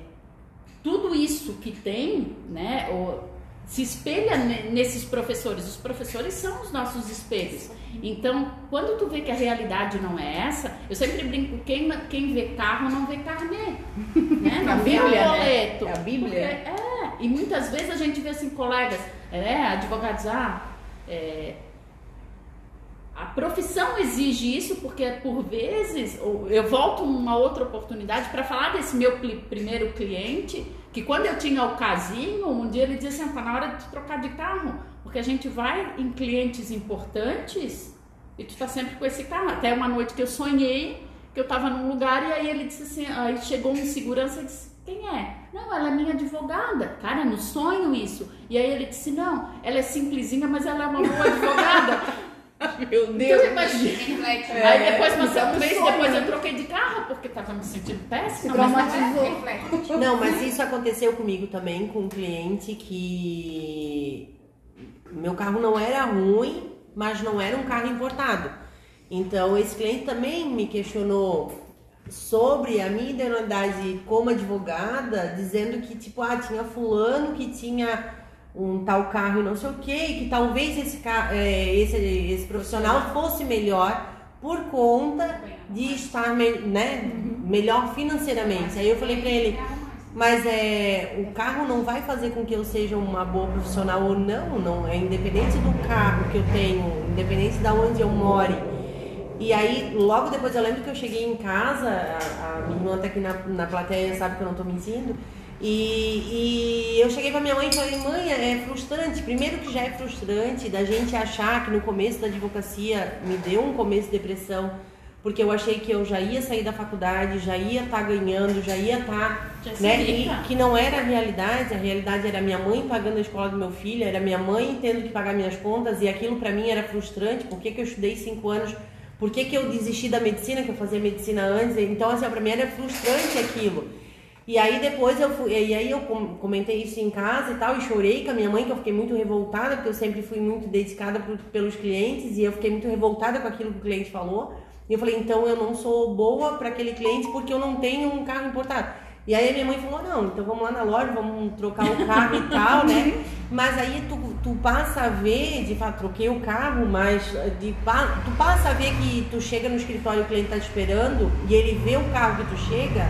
Speaker 3: tudo isso que tem, né, o- se espelha ne- nesses professores. Os professores são os nossos espelhos. Então, quando tu vê que a realidade não é essa, eu sempre brinco, quem, quem vê carro não vê carnê, né?
Speaker 1: A
Speaker 3: Não vê
Speaker 1: Bíblia, né?
Speaker 3: boleto.
Speaker 1: É a Bíblia.
Speaker 3: É, e muitas vezes a gente vê assim, colegas, é, advogados, ah, é, a profissão exige isso porque por vezes eu volto uma outra oportunidade para falar desse meu primeiro cliente que quando eu tinha o casinho um dia ele dizia assim tá na hora de trocar de carro porque a gente vai em clientes importantes e tu tá sempre com esse carro até uma noite que eu sonhei que eu tava num lugar e aí ele disse assim aí chegou um segurança e disse quem é? Não, ela é minha advogada. Cara, no sonho isso. E aí ele disse: Não, ela é simplesinha, mas ela é uma boa advogada.
Speaker 1: Meu
Speaker 3: Então,
Speaker 1: Deus.
Speaker 3: imagina.
Speaker 4: Reflete.
Speaker 3: Aí depois, mas
Speaker 1: então
Speaker 3: um mês
Speaker 1: sonho.
Speaker 3: depois eu troquei de carro porque tava me sentindo péssima. É.
Speaker 1: traumatizou.
Speaker 5: Não, mas isso aconteceu comigo também, com um cliente que meu carro não era ruim, mas não era um carro importado. Então esse cliente também me questionou sobre a minha idoneidade como advogada, dizendo que tipo, ah, tinha fulano que tinha um tal carro e não sei o que, que talvez esse, é, esse, esse profissional fosse melhor por conta de estar né, melhor financeiramente. Aí eu falei pra ele, mas é, o carro não vai fazer com que eu seja uma boa profissional ou não, não é independente do carro que eu tenho, independente de onde eu more. E aí, logo depois eu lembro que eu cheguei em casa, a, a minha irmã tá aqui na, na plateia, sabe que eu não tô mentindo. E, e eu cheguei pra minha mãe e falei, mãe, é frustrante. Primeiro que já é frustrante da gente achar que no começo da advocacia me deu um começo de depressão, porque eu achei que eu já ia sair da faculdade, já ia estar ganhando, já ia estar.
Speaker 3: Se
Speaker 5: né? E que não era a realidade, a realidade era minha mãe pagando a escola do meu filho, era minha mãe tendo que pagar minhas contas, e aquilo pra mim era frustrante. Por que, eu estudei cinco anos? Por que, que eu desisti da medicina, que eu fazia medicina antes? Então, assim, pra mim era frustrante aquilo. E aí depois eu fui, e aí eu com- comentei isso em casa e tal, e chorei com a minha mãe, que eu fiquei muito revoltada, porque eu sempre fui muito dedicada pro- pelos clientes, e eu fiquei muito revoltada com aquilo que o cliente falou. E eu falei, então eu não sou boa para aquele cliente porque eu não tenho um carro importado. E aí a minha mãe falou, não, então vamos lá na loja, vamos trocar o carro e tal, né? Mas aí tu, tu passa a ver, de fato, troquei o carro, mas de, tu passa a ver que tu chega no escritório e o cliente tá esperando e ele vê o carro que tu chega,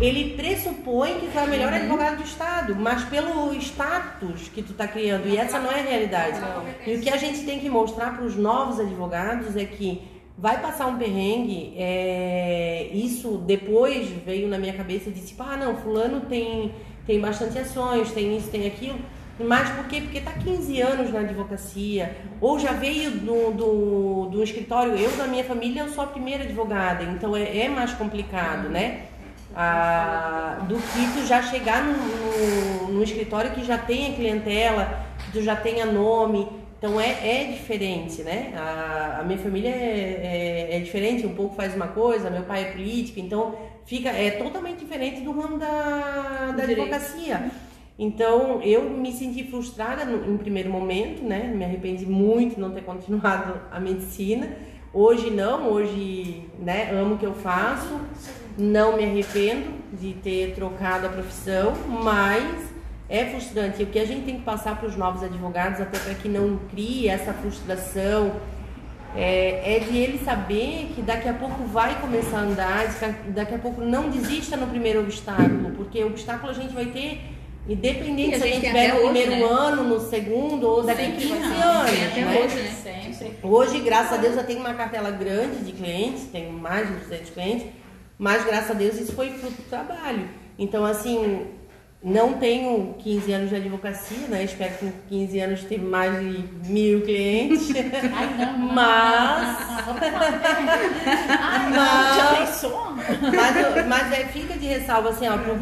Speaker 5: ele pressupõe que tu é o melhor advogado do estado, mas pelo status que tu tá criando, e essa não é a realidade. E o que a gente tem que mostrar para os novos advogados é que vai passar um perrengue, é, isso depois veio na minha cabeça e disse, ah, não, fulano tem, tem bastante ações, tem isso, tem aquilo, mas por quê? Porque está 15 anos na advocacia, ou já veio do, do, do escritório, eu da minha família, eu sou a primeira advogada, então é, é mais complicado, né? Ah, do que tu já chegar no, no, no escritório que já tenha clientela, que tu já tenha nome, então é, é diferente, né? A, a minha família é, é, é, diferente, um pouco faz uma coisa, meu pai é político, então fica é totalmente diferente do ramo da, da advocacia. Então eu me senti frustrada no, em primeiro momento, né? Me arrependi muito de não ter continuado a medicina. Hoje não, hoje né, amo o que eu faço, não me arrependo de ter trocado a profissão, mas é frustrante. E o que a gente tem que passar para os novos advogados, até para que não crie essa frustração, é, é, de ele saber que daqui a pouco vai começar a andar, daqui a pouco não desista no primeiro obstáculo, porque o obstáculo a gente vai ter, independente se a gente tiver no primeiro né? ano, no segundo ou daqui a 15 anos. Né? Hoje, né? Sempre. hoje, graças a Deus, eu tenho uma cartela grande de clientes, tenho mais de 200 clientes, mas graças a Deus isso foi fruto do trabalho. Então, assim, não tenho 15 anos de advocacia, né? Espero que com 15 anos ter mais de mil clientes. Ai, não, não, mas. Ai, mas, já pensou? Mas, mas é, fica de ressalva assim, ó. Pro,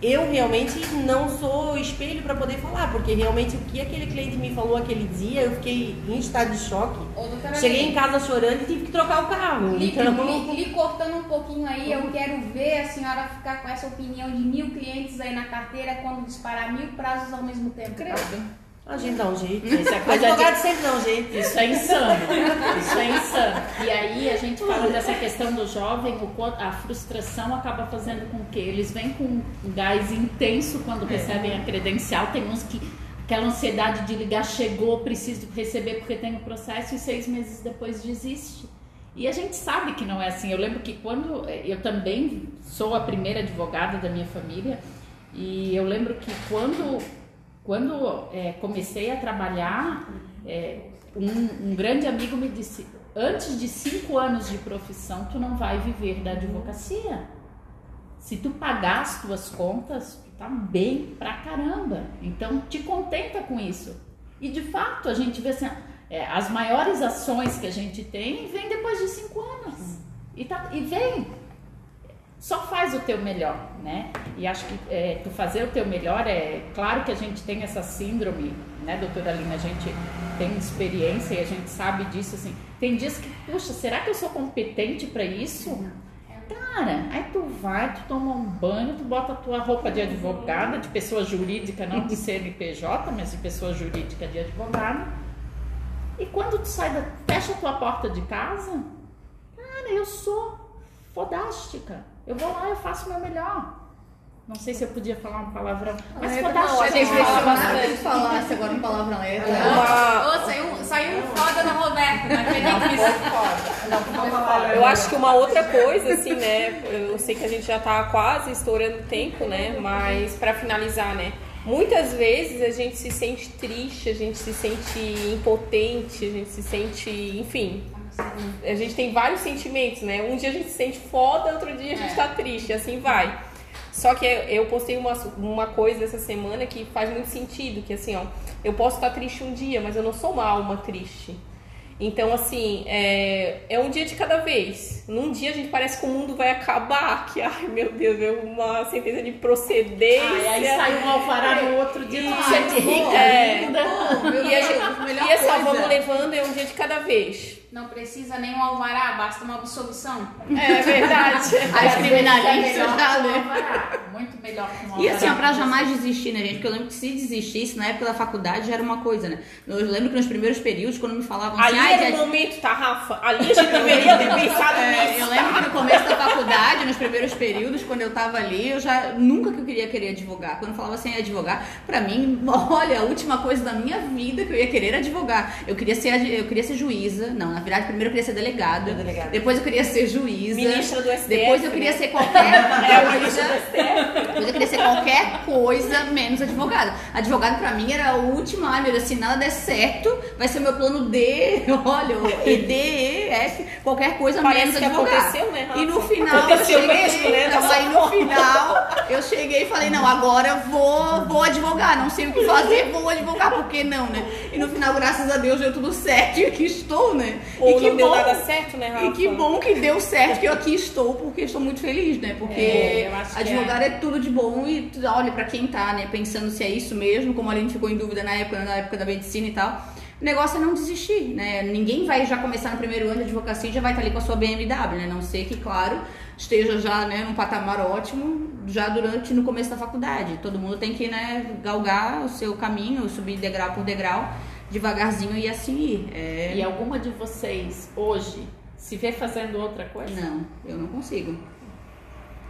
Speaker 5: eu realmente não sou espelho para poder falar, porque realmente o que aquele cliente me falou aquele dia, eu fiquei em estado de choque. Cheguei em casa chorando e tive que trocar o carro.
Speaker 4: Lhe, então... lhe, lhe cortando um pouquinho aí, eu quero ver a senhora ficar com essa opinião de mil clientes aí na carteira quando disparar mil prazos ao mesmo tempo.
Speaker 5: Credo. A gente dá um jeito. Isso é coisa advogado de... sempre dá um jeito.
Speaker 3: Isso é insano. Isso é insano. E aí a gente fala dessa questão do jovem, o quanto a frustração acaba fazendo com que eles vêm com um gás intenso quando é. recebem a credencial. Tem uns que aquela ansiedade de ligar chegou, preciso receber porque tem o processo e seis meses depois desiste. E a gente sabe que não é assim. Eu lembro que quando eu também sou a primeira advogada da minha família e eu lembro que quando quando é, comecei a trabalhar, é, um, um, grande amigo me disse: antes de cinco anos de profissão, tu não vai viver da advocacia. Se tu pagar as tuas contas, tu tá bem pra caramba. Então, te contenta com isso. E de fato, a gente vê assim, é, as maiores ações que a gente tem vem depois de cinco anos. E, tá, e vem só faz o teu melhor, né? E acho que é, tu fazer o teu melhor é claro que a gente tem essa síndrome, né, doutora Lina? A gente tem experiência e a gente sabe disso assim. Tem dias que, puxa, será que eu sou competente para isso? Cara, aí tu vai, tu toma um banho, tu bota a tua roupa de advogada, de pessoa jurídica, não de CNPJ, mas de pessoa jurídica de advogado. E quando tu sai da. fecha a tua porta de casa, cara, eu sou fodástica eu vou lá, eu faço o meu melhor. Não sei se eu podia falar uma palavrão. Mas é, foda
Speaker 1: não, a gente bastante falasse agora um palavrão. É,
Speaker 4: uma... saiu, saiu um foda da Roberta, né?
Speaker 2: Eu acho que uma outra coisa, assim, né? Eu sei que a gente já tá quase estourando o tempo, né? Mas para finalizar, né? Muitas vezes a gente se sente triste, a gente se sente impotente, a gente se sente, enfim, a gente tem vários sentimentos, né? Um dia a gente se sente foda, outro dia a gente é. tá triste, assim vai. Só que eu postei uma, uma coisa essa semana que faz muito sentido, que assim, ó, eu posso estar triste um dia, mas eu não sou uma alma triste. Então, assim, é, é um dia de cada vez. Num dia a gente parece que o mundo vai acabar, que, ai meu Deus, é uma sentença de procedência. Ai,
Speaker 3: aí sai um alvará no outro dia, se sente rica, é, linda.
Speaker 2: e, a gente, e assim, vamos levando, é um dia de cada vez.
Speaker 4: Não precisa nem um alvará, basta uma absolução.
Speaker 2: É verdade.
Speaker 1: As criminalistas
Speaker 3: né? Muito melhor que um alvará.
Speaker 1: E assim, pra jamais desistir, né, gente? Porque eu lembro que se desistisse, na época da faculdade já era uma coisa, né? Eu lembro que nos primeiros períodos, quando me falavam
Speaker 2: assim... Ali era o momento, tá, Rafa? Ali a gente deveria ter pensado
Speaker 1: é, nisso. Eu lembro que no começo da faculdade nos primeiros períodos, quando eu tava ali, eu já nunca que eu queria querer advogar. Quando eu falava assim, advogar, pra mim, olha, a última coisa da minha vida que eu ia querer era advogar. Eu queria ser, eu queria ser juíza. Não, na verdade, primeiro eu queria ser delegada.
Speaker 5: Delegada.
Speaker 1: Depois eu queria ser juíza.
Speaker 2: Ministra do STF.
Speaker 1: Depois eu queria
Speaker 2: né?
Speaker 1: ser qualquer
Speaker 2: É, o
Speaker 1: coisa.
Speaker 2: STF.
Speaker 1: Depois eu queria ser qualquer coisa menos advogado. Advogado pra mim era o último, ai meu Deus, se nada der certo, vai ser meu plano D, olha, o E, D, E, F, qualquer coisa
Speaker 2: Parece
Speaker 1: menos
Speaker 2: que
Speaker 1: advogado.
Speaker 2: aconteceu, né?
Speaker 1: E no final
Speaker 2: Aconteceu
Speaker 1: eu cheguei,
Speaker 2: mesmo, né,
Speaker 1: então,
Speaker 2: nessa
Speaker 1: aí no final eu cheguei e falei, não, agora eu vou, vou advogar, não sei o que fazer, vou advogar, por que não, né? E no final, graças a Deus, deu tudo certo e aqui estou, né?
Speaker 2: Ou
Speaker 1: e que
Speaker 2: não deu
Speaker 1: bom,
Speaker 2: nada certo, né, Rafa?
Speaker 1: e que bom que deu certo que eu aqui estou, porque estou muito feliz, né? Porque
Speaker 3: É, que
Speaker 1: advogar é... tudo de bom e olha, pra quem tá, né, pensando se é isso mesmo, como a gente ficou em dúvida na época, na época da medicina e tal, o negócio é não desistir, né? Ninguém vai já começar no primeiro ano de advocacia e já vai estar ali com a sua BMW, né? Não sei que, claro, esteja já, né, num patamar ótimo já durante no começo da faculdade. Todo mundo tem que, né, galgar o seu caminho, subir degrau por degrau, devagarzinho e assim ir. É...
Speaker 3: E alguma de vocês hoje se vê fazendo outra coisa?
Speaker 1: Não, eu não consigo.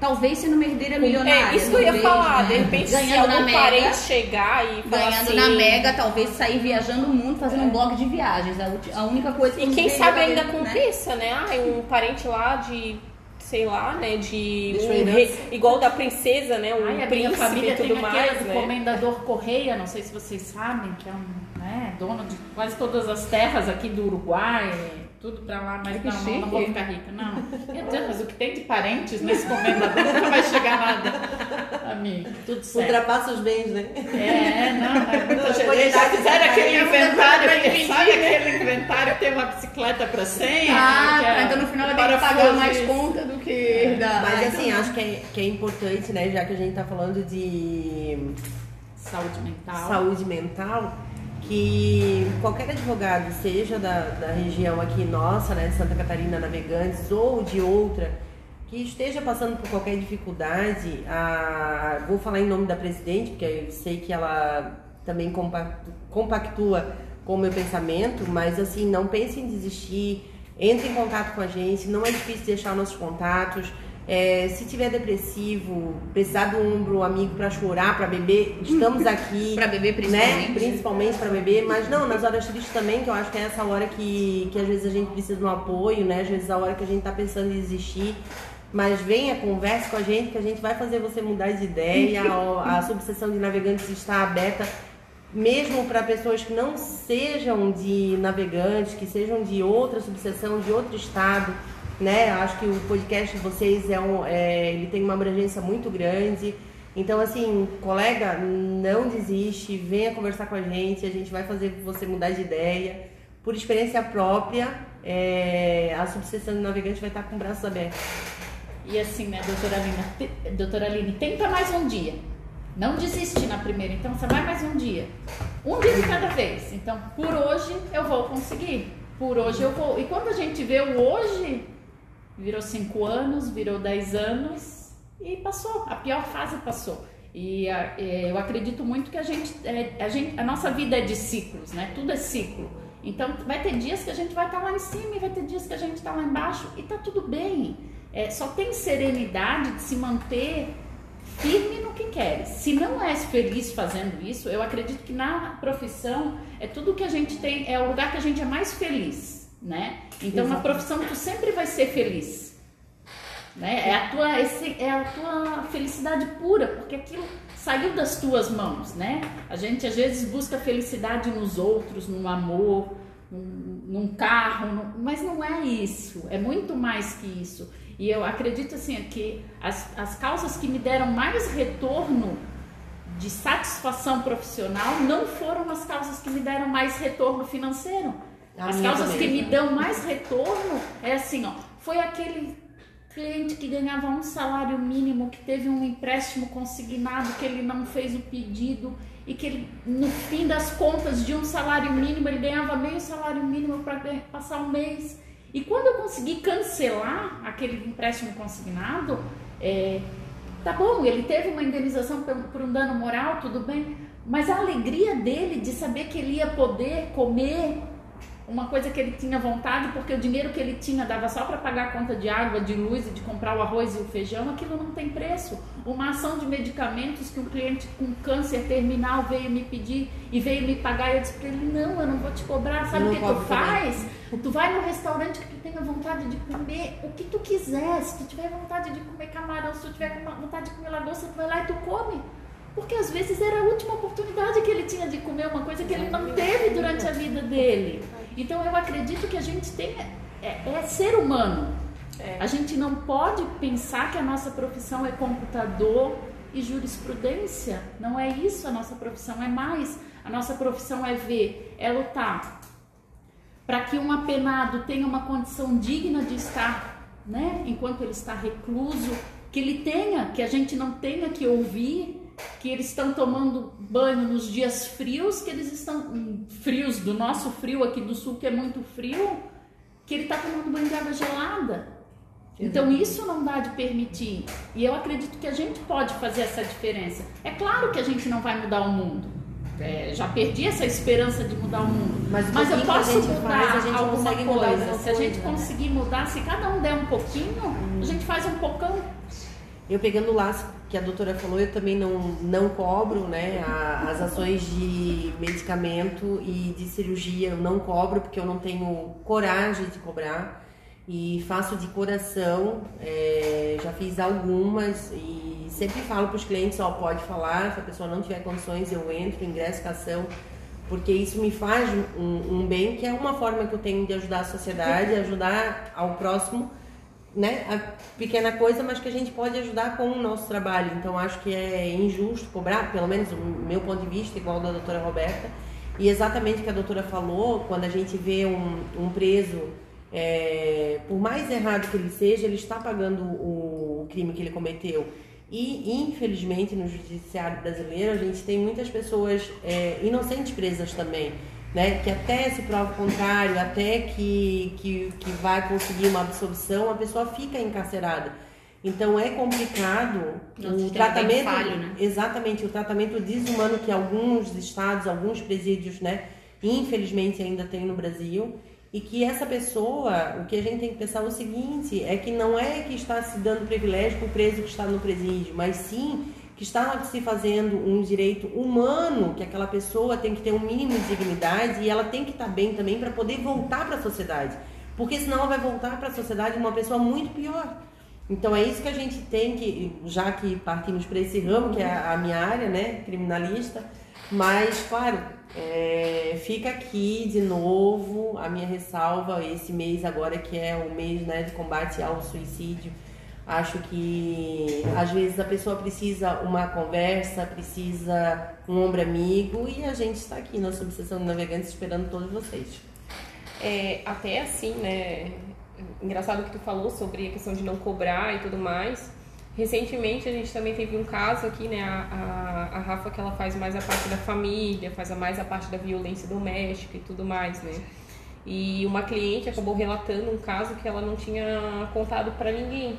Speaker 1: Talvez sendo uma herdeira milionária.
Speaker 2: É, isso que eu ia
Speaker 1: talvez,
Speaker 2: falar.
Speaker 1: né?
Speaker 2: De repente, se
Speaker 1: ganhando na
Speaker 2: algum
Speaker 1: Mega,
Speaker 2: parente chegar e falar
Speaker 1: ganhando
Speaker 2: assim,
Speaker 1: na Mega, talvez sair viajando o mundo fazendo um blog de viagens. A, única coisa que
Speaker 2: E quem
Speaker 1: vejo
Speaker 2: sabe
Speaker 1: é,
Speaker 2: ainda
Speaker 1: né?
Speaker 2: aconteça, né? Ah, um parente lá de, sei lá, né? De um igual da princesa, né? Um
Speaker 3: Ai, a minha
Speaker 2: príncipe
Speaker 3: família
Speaker 2: e tudo
Speaker 3: tem
Speaker 2: mais,
Speaker 3: aquele
Speaker 2: né?
Speaker 3: comendador Correia, não sei se vocês sabem, que é um né, dono de quase todas as terras aqui do Uruguai, tudo pra lá, mas não, não, não vou ficar rica, não. Meu Deus, mas o que tem de parentes nesse comendador nunca vai chegar nada. Amigo, tudo certo.
Speaker 5: Ultrapassa os bens, né?
Speaker 3: É, não, é muita gente. Já fizeram aquele inventário, aquele, sabe aquele inventário, tem uma bicicleta pra 100?
Speaker 1: Ah,
Speaker 3: é
Speaker 1: então no final vai ter que pagar mais
Speaker 3: isso.
Speaker 1: conta do que da.
Speaker 5: Mas
Speaker 1: Ah,
Speaker 5: assim,
Speaker 1: então-
Speaker 5: acho que é, que é importante, né? Já que a gente tá falando de
Speaker 3: Saúde mental.
Speaker 5: saúde mental, que qualquer advogado, seja da, da região aqui nossa, né, de Santa Catarina Navegantes, ou de outra, que esteja passando por qualquer dificuldade, a, vou falar em nome da presidente, porque eu sei que ela também compactu- compactua com o meu pensamento, mas assim, não pense em desistir, entre em contato com a gente, não é difícil deixar nossos contatos. É, se tiver depressivo, precisar do ombro amigo para chorar, para beber, estamos aqui
Speaker 1: Pra beber
Speaker 5: né?
Speaker 1: principalmente.
Speaker 5: Principalmente para beber, mas não, nas horas tristes também, que eu acho que é essa hora que, que às vezes a gente precisa de um apoio, né? Às vezes é a hora que a gente tá pensando em desistir. Mas venha, converse com a gente, que a gente vai fazer você mudar de ideia. a, a subseção de navegantes está aberta, mesmo para pessoas que não sejam de navegantes, que sejam de outra subseção, de outro estado. Né? Acho que o podcast de vocês é um, é, ele tem uma abrangência muito grande. Então, assim, colega, não desiste, venha conversar com a gente, a gente vai fazer você mudar de ideia. Por experiência própria, é, a subseção de navegante vai estar com braços abertos.
Speaker 3: E assim, né, doutora Aline, doutora Aline, tenta mais um dia. Não desiste na primeira, então você vai mais um dia. Um dia de cada vez. Então, por hoje eu vou conseguir. Por hoje eu vou. E quando a gente vê o hoje, virou cinco anos, virou dez anos e passou. A pior fase passou. E a- é, eu acredito muito que a gente, é, a gente, a nossa vida é de ciclos, né? Tudo é ciclo. Então vai ter dias que a gente vai estar lá em cima e vai ter dias que a gente está lá embaixo e tá tudo bem. É, só tem serenidade de se manter firme no que quer. Se não és feliz fazendo isso, eu acredito que na profissão é tudo que a gente tem, é o lugar que a gente é mais feliz, né? Então na
Speaker 5: Exatamente.
Speaker 3: profissão tu sempre vai ser feliz. Né? É, a tua, esse, é a tua felicidade pura, porque aquilo saiu das tuas mãos, né? A gente às vezes busca felicidade nos outros, no amor, num, num carro, num- mas não é isso, é muito mais que isso. E eu acredito assim que as, as causas que me deram mais retorno de satisfação profissional não foram as causas que me deram mais retorno financeiro.
Speaker 5: A
Speaker 3: As causas
Speaker 5: também.
Speaker 3: que me dão mais retorno é assim, ó, foi aquele cliente que ganhava um salário mínimo, que teve um empréstimo consignado, que ele não fez o pedido e que ele, no fim das contas de um salário mínimo, ele ganhava meio salário mínimo para passar um mês. E quando eu consegui cancelar aquele empréstimo consignado, é, tá bom, ele teve uma indenização por, por um dano moral, tudo bem, mas a alegria dele de saber que ele ia poder comer uma coisa que ele tinha vontade, porque o dinheiro que ele tinha dava só para pagar a conta de água, de luz e de comprar o arroz e o feijão, aquilo não tem preço. Uma ação de medicamentos que um cliente com câncer terminal veio me pedir e veio me pagar, eu disse para ele: Não, eu não vou te cobrar. Sabe o que tu faz? Tu vai no restaurante que tu tenha vontade de comer o que tu quiser. Se tu tiver vontade de comer camarão, se tu tiver vontade de comer lagosta, tu vai lá e tu come. Porque às vezes era a última oportunidade que ele tinha de comer uma coisa que ele não teve durante a vida dele. Então eu acredito que a gente tem é, é ser humano. É. A gente não pode pensar que a nossa profissão é computador e jurisprudência. Não é isso a nossa profissão, é mais. A nossa profissão é ver, é lutar para que um apenado tenha uma condição digna de estar, né, enquanto ele está recluso, que ele tenha, que a gente não tenha que ouvir que eles estão tomando banho nos dias frios, que eles estão hum, frios do nosso frio aqui do sul, que é muito frio, que ele está tomando banho de água gelada. Então isso não dá de permitir. E eu acredito que a gente pode fazer essa diferença. É claro que a gente não vai mudar o mundo. É, já perdi essa esperança de mudar o mundo. Mas, Mas eu posso mudar faz, alguma coisa. Mudar se a gente coisa, conseguir né? mudar, se cada um der um pouquinho, hum. a gente faz um pocão.
Speaker 5: Eu pegando o laço que a doutora falou, eu também não, não cobro, né? A, as ações de medicamento e de cirurgia eu não cobro porque eu não tenho coragem de cobrar e faço de coração. É, já fiz algumas e sempre falo para os clientes, ó, pode falar, se a pessoa não tiver condições, eu entro, ingresso com ação, porque isso me faz um, um bem que é uma forma que eu tenho de ajudar a sociedade, ajudar ao próximo né, a pequena coisa, mas que a gente pode ajudar com o nosso trabalho. Então acho que é injusto cobrar, pelo menos o meu ponto de vista, igual da doutora Roberta. E exatamente o que a doutora falou, quando a gente vê um, um preso, é, por mais errado que ele seja, ele está pagando o, o crime que ele cometeu. E infelizmente no judiciário brasileiro a gente tem muitas pessoas é, inocentes presas também né? Que até se prova o contrário, até que, que, que vai conseguir uma absolvição, a pessoa fica encarcerada. Então é complicado Nossa, o tratamento, falho, né? exatamente o tratamento desumano que alguns estados, alguns presídios, né, infelizmente ainda tem no Brasil, e que essa pessoa, o que a gente tem que pensar é o seguinte, é que não é que está se dando privilégio para o preso que está no presídio, mas sim que está se fazendo um direito humano, que aquela pessoa tem que ter um mínimo de dignidade e ela tem que estar bem também para poder voltar para a sociedade. Porque senão ela vai voltar para a sociedade uma pessoa muito pior. Então é isso que a gente tem que, já que partimos para esse ramo, que é a minha área, né, criminalista, mas, claro, é, fica aqui de novo a minha ressalva, esse mês agora que é o mês né, de combate ao suicídio, Acho que às vezes a pessoa precisa uma conversa, precisa um ombro amigo e a gente está aqui na Subseção de Navegantes esperando todos vocês.
Speaker 2: É, até assim, né? Engraçado que tu falou sobre a questão de não cobrar e tudo mais. Recentemente a gente também teve um caso aqui, né? A, a, a Rafa que ela faz mais a parte da família, faz mais a parte da violência doméstica e tudo mais, né? E uma cliente acabou relatando um caso que ela não tinha contado para ninguém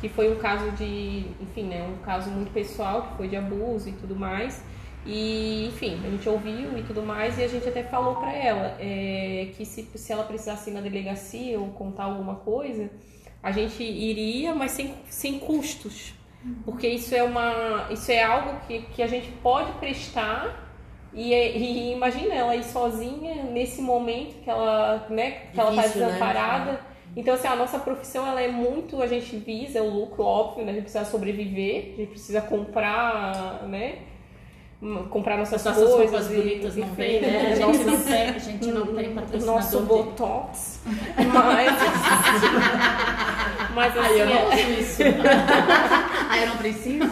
Speaker 2: que foi um caso de, enfim, né, um caso muito pessoal, que foi de abuso e tudo mais. E, enfim, a gente ouviu e tudo mais, e a gente até falou para ela é, que se, se ela precisasse ir na delegacia ou contar alguma coisa, a gente iria, mas sem, sem custos. Porque isso é, uma, isso é algo que, que a gente pode prestar e, e imagina ela ir sozinha nesse momento que ela, né, que ela tá né? desamparada. Né? Então, assim, a nossa profissão, ela é muito, a gente visa o lucro, óbvio, né? A gente precisa sobreviver, a gente precisa comprar, né? comprar nossas, nossas coisas roupas
Speaker 3: bonitas não vem, né? A gente não tem, a gente não tem patrocinador.
Speaker 2: Nosso botox. Mas
Speaker 3: Mas assim, Aí eu não uso é isso. Aí eu não preciso.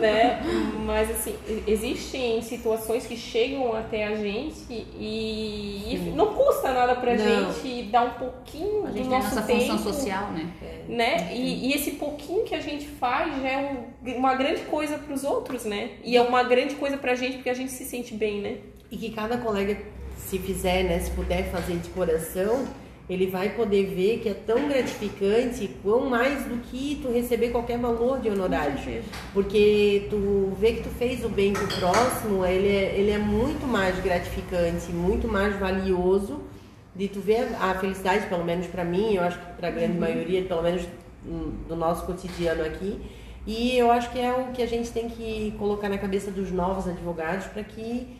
Speaker 2: Né? Mas assim, existem situações que chegam até a gente e, e não custa nada pra não. gente dar um pouquinho
Speaker 3: a gente
Speaker 2: do
Speaker 3: tem
Speaker 2: nosso
Speaker 3: nossa
Speaker 2: tempo.
Speaker 3: função social, né?
Speaker 2: né? E, e, esse pouquinho que a gente faz já é um, uma grande coisa pros outros, né? E é uma grande coisa pra gente porque a gente se sente bem, né?
Speaker 5: E que cada colega, se fizer, né, se puder fazer de coração, ele vai poder ver que é tão gratificante quão mais do que tu receber qualquer valor de honorário. Porque tu vê que tu fez o bem pro próximo, ele é, ele é muito mais gratificante, muito mais valioso de tu ver a felicidade, pelo menos para mim, eu acho que para a grande maioria, pelo menos hum, do nosso cotidiano aqui. E eu acho que é o que a gente tem que colocar na cabeça dos novos advogados para que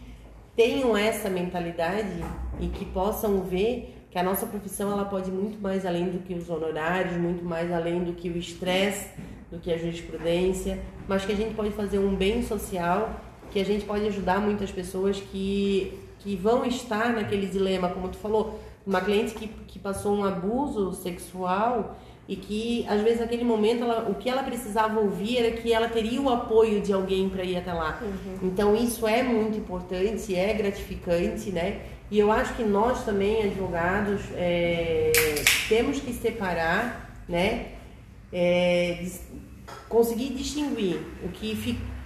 Speaker 5: tenham essa mentalidade e que possam ver que a nossa profissão ela pode ir muito mais além do que os honorários, muito mais além do que o estresse, do que a jurisprudência, mas que a gente pode fazer um bem social, que a gente pode ajudar muitas pessoas que, que vão estar naquele dilema, como tu falou, uma cliente que, que passou um abuso sexual e que às vezes naquele momento ela, o que ela precisava ouvir era que ela teria o apoio de alguém para ir até lá. Uhum. Então isso é muito importante, é gratificante, né? E eu acho que nós também, advogados, é, temos que separar, né? É, conseguir distinguir o que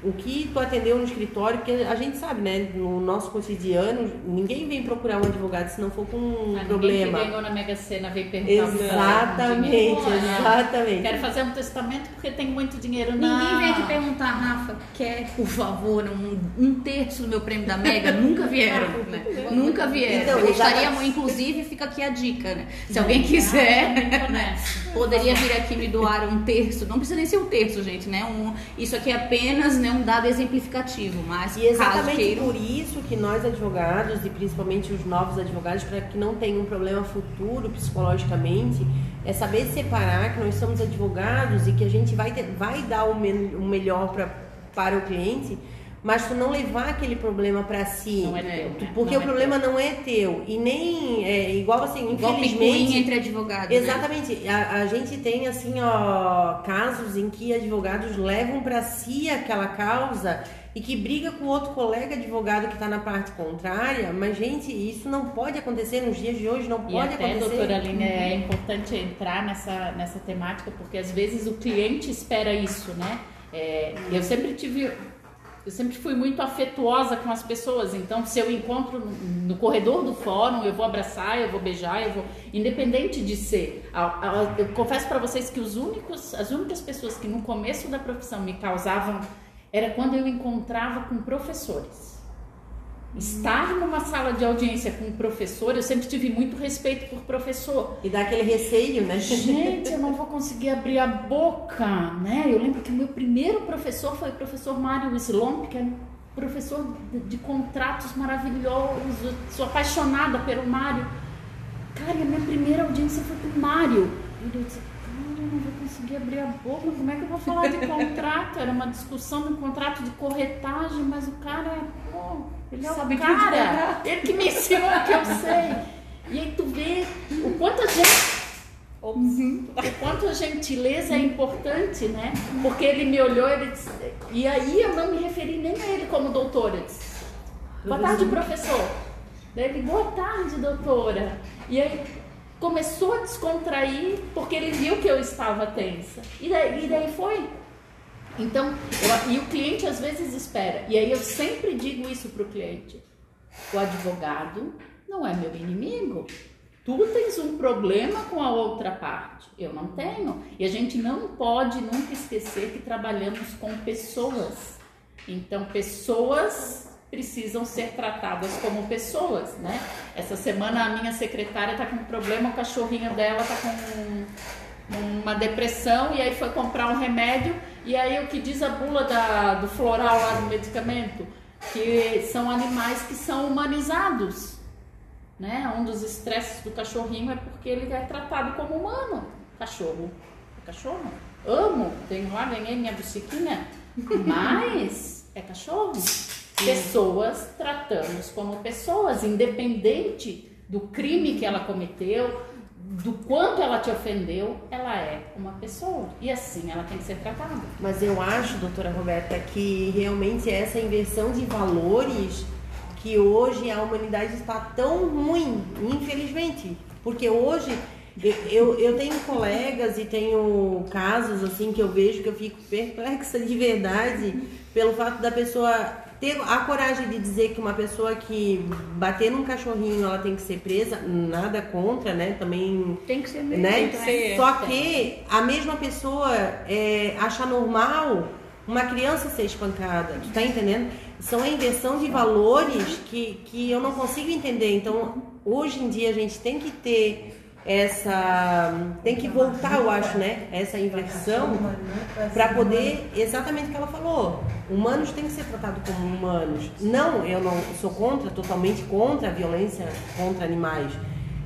Speaker 5: o que tu atendeu no escritório, porque a gente sabe, né, no nosso cotidiano, ninguém vem procurar um advogado se não for com um
Speaker 3: ah,
Speaker 5: problema.
Speaker 3: Ninguém na Mega Sena vem perguntar
Speaker 5: Exatamente, exatamente.
Speaker 3: Quero fazer um testamento porque tem muito dinheiro
Speaker 1: na... Ninguém vem aqui perguntar, Rafa, quer, por favor, um, um terço do meu prêmio da Mega? Nunca vieram, ah, né? Nunca vieram. Então, Eu gostaria, inclusive, fica aqui a dica, né? Se alguém quiser, né? poderia vir aqui me doar um terço, não precisa nem ser um terço, gente, né? Um, isso aqui é apenas, né, um dado exemplificativo, mas
Speaker 5: e exatamente queiram... por isso que nós advogados e principalmente os novos advogados para que não tenham um problema futuro psicologicamente é saber separar que nós somos advogados e que a gente vai ter, vai dar o, me, o melhor pra, para o cliente mas tu não levar aquele problema para si.
Speaker 3: Não é teu, né?
Speaker 5: Porque
Speaker 3: não
Speaker 5: o é problema teu. não é teu. E nem, é, igual assim,
Speaker 1: igual
Speaker 5: infelizmente...
Speaker 1: entre advogados, né?
Speaker 5: Exatamente.
Speaker 1: Né?
Speaker 5: A, a, gente tem, assim, ó, casos em que advogados levam para si aquela causa e que briga com outro colega advogado que está na parte contrária, mas gente, isso não pode acontecer nos dias de hoje, não
Speaker 3: e
Speaker 5: pode
Speaker 3: até,
Speaker 5: acontecer.
Speaker 3: doutora Aline, é importante entrar nessa, nessa temática, porque às vezes o cliente espera isso, né? É, eu sempre tive eu sempre fui muito afetuosa com as pessoas, então se eu encontro no, corredor do fórum, eu vou abraçar, eu vou beijar, eu vou, independente de ser. Eu confesso para vocês que os únicos, as únicas pessoas que no começo da profissão me causavam era quando eu encontrava com professores. Estar numa sala de audiência com um professor, eu sempre tive muito respeito por professor.
Speaker 5: E dá aquele receio, né?
Speaker 3: Gente, eu não vou conseguir abrir a boca, né? Eu lembro que o meu primeiro professor foi o professor Mário Slomp, que é professor de, de contratos maravilhoso. Sou apaixonada pelo Mário. Cara, a minha primeira audiência foi com o Mário. E eu disse, cara, eu não vou conseguir abrir a boca, como é que eu vou falar de contrato? Era uma discussão de um contrato de corretagem, mas o cara pô, ele é Sabe o cara, ele que me ensinou que eu sei. E aí tu vê o quanto a gente Uhum. O quanto a gentileza é importante, né? Porque ele me olhou ele disse, e aí eu não me referi nem a ele como doutora. Disse, boa tarde, professor. Daí ele, boa tarde, doutora. E aí começou a descontrair porque ele viu que eu estava tensa. E daí, e daí foi. Então, eu, e o cliente às vezes espera. E aí eu sempre digo isso para o cliente: o advogado não é meu inimigo. Tu tens um problema com a outra parte, eu não tenho. E a gente não pode nunca esquecer que trabalhamos com pessoas. Então, pessoas precisam ser tratadas como pessoas, né? Essa semana a minha secretária está com um problema, o cachorrinho dela está com uma depressão e aí foi comprar um remédio e aí o que diz a bula da, do floral lá do medicamento? Que são animais que são humanizados. Né? Um dos estresses do cachorrinho é porque ele é tratado como humano. Cachorro. Cachorro. Amo. Tenho lá, ganhei minha buciquinha. Mas é cachorro. Pessoas tratamos como pessoas, independente do crime que ela cometeu, do quanto ela te ofendeu, ela é uma pessoa. E assim ela tem que ser tratada.
Speaker 5: Mas eu acho, doutora Roberta, que realmente essa inversão de valores que hoje a humanidade está tão ruim, infelizmente. Porque hoje eu, eu tenho colegas e tenho casos assim que eu vejo que eu fico perplexa de verdade pelo fato da pessoa ter a coragem de dizer que uma pessoa que bater num cachorrinho ela tem que ser presa, nada contra, né? Também
Speaker 1: tem que ser mesmo,
Speaker 5: né?
Speaker 1: Que ser.
Speaker 5: Só que a mesma pessoa é, acha normal uma criança ser espancada, tá entendendo? São a inversão de valores que, que eu não consigo entender. Então, hoje em dia a gente tem que ter essa tem que voltar, eu acho, né? Essa inversão para poder exatamente o que ela falou. Humanos têm que ser tratados como humanos. Não, eu não sou contra, totalmente contra a violência contra animais.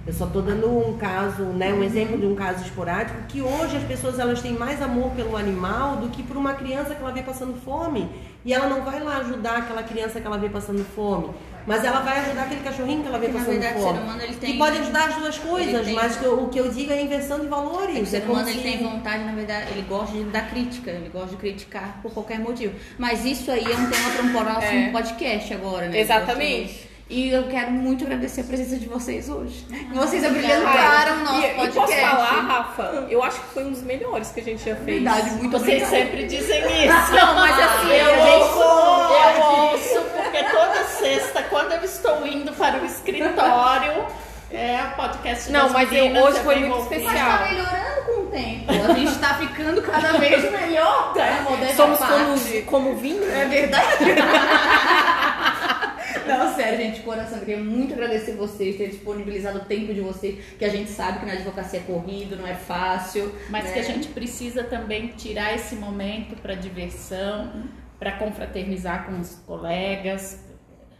Speaker 5: Eu só estou dando um caso, né, um exemplo de um caso esporádico que hoje as pessoas elas têm mais amor pelo animal do que por uma criança que ela vê passando fome e ela não vai lá ajudar aquela criança que ela vê passando fome, mas ela vai ajudar aquele cachorrinho que ela vê
Speaker 1: na
Speaker 5: passando
Speaker 1: verdade, o
Speaker 5: fome.
Speaker 1: ser humano, ele tem-
Speaker 5: Que pode ajudar as duas coisas,
Speaker 1: tem-
Speaker 5: mas que eu- o que eu digo é a inversão de valores.
Speaker 1: O ser
Speaker 5: É como
Speaker 1: humano ele
Speaker 5: se-
Speaker 1: tem vontade, na verdade, ele gosta de dar crítica, ele gosta de criticar por qualquer motivo. Mas isso aí é um tema para um próximo
Speaker 2: É.
Speaker 1: podcast agora, né?
Speaker 2: Exatamente.
Speaker 1: E eu quero muito agradecer a presença de vocês hoje. Vocês abrilhantaram o nosso
Speaker 2: e, e
Speaker 1: podcast.
Speaker 2: posso falar, Rafa? Eu acho que foi um dos melhores que a gente já fez.
Speaker 1: Verdade, muito
Speaker 3: Vocês
Speaker 1: obrigada.
Speaker 3: sempre dizem isso.
Speaker 1: Não, mas assim,
Speaker 3: eu
Speaker 1: a gente
Speaker 3: ouço, eu ouço, porque toda sexta, quando eu estou indo para o escritório, é o podcast
Speaker 2: Não,
Speaker 3: das
Speaker 2: mas eu- hoje
Speaker 3: eu
Speaker 2: foi muito
Speaker 3: ouvir.
Speaker 2: especial.
Speaker 1: Mas tá melhorando com o tempo. A gente tá ficando cada vez melhor, tá?
Speaker 2: Somos como, como vinho.
Speaker 1: É verdade. Não, sério, gente, de coração, eu queria muito agradecer vocês terem disponibilizado o tempo de vocês, que a gente sabe que na advocacia é corrido, não é fácil.
Speaker 3: Mas
Speaker 1: né?
Speaker 3: que a gente precisa também tirar esse momento para diversão, para confraternizar com os colegas.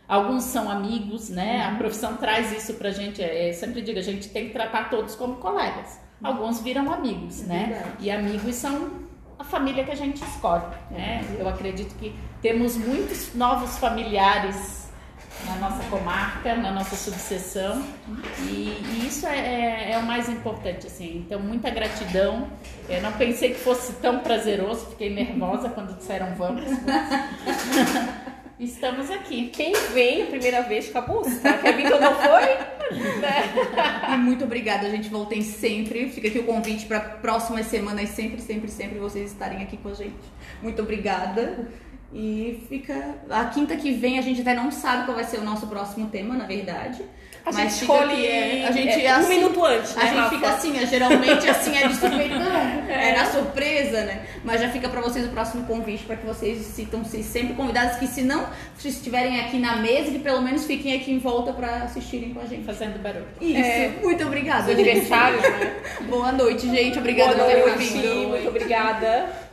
Speaker 3: Alguns são amigos, né? A profissão traz isso pra gente. É, Eu sempre digo, a gente tem que tratar todos como colegas. Alguns viram amigos, né?
Speaker 1: verdade.
Speaker 3: E amigos são a família que a gente escolhe, né? Eu acredito que temos muitos novos familiares na nossa comarca, na nossa subseção. E, e isso é, é- é o mais importante, assim. Então, muita gratidão. Eu não pensei que fosse tão prazeroso, fiquei nervosa quando disseram vamos. Estamos aqui.
Speaker 2: Quem vem a primeira vez fica busca. Quer vir quando não foi? Né?
Speaker 1: E muito obrigada, gente. Voltem sempre. Fica aqui o convite para próximas semanas, sempre, sempre, sempre vocês estarem aqui com a gente. Muito obrigada. E fica. A quinta que vem a gente até não sabe qual vai ser o nosso próximo tema, na verdade.
Speaker 2: A
Speaker 1: Mas
Speaker 2: gente escolhe
Speaker 1: que é- a gente
Speaker 2: é, um
Speaker 1: assim-
Speaker 2: minuto antes,
Speaker 1: A
Speaker 2: né,
Speaker 1: gente
Speaker 2: Rafa?
Speaker 1: fica assim, é, geralmente assim é de supetão, é na surpresa, né? Mas já fica pra vocês o próximo convite para que vocês sintam-se sempre convidados, que se não se estiverem aqui na mesa, que pelo menos fiquem aqui em volta pra assistirem com a gente.
Speaker 3: Fazendo barulho.
Speaker 1: Isso,
Speaker 2: É.
Speaker 1: muito obrigada.
Speaker 2: Os aniversários, né?
Speaker 1: Boa noite, gente. Obrigada por
Speaker 2: noite,
Speaker 1: vindo.
Speaker 2: muito obrigada.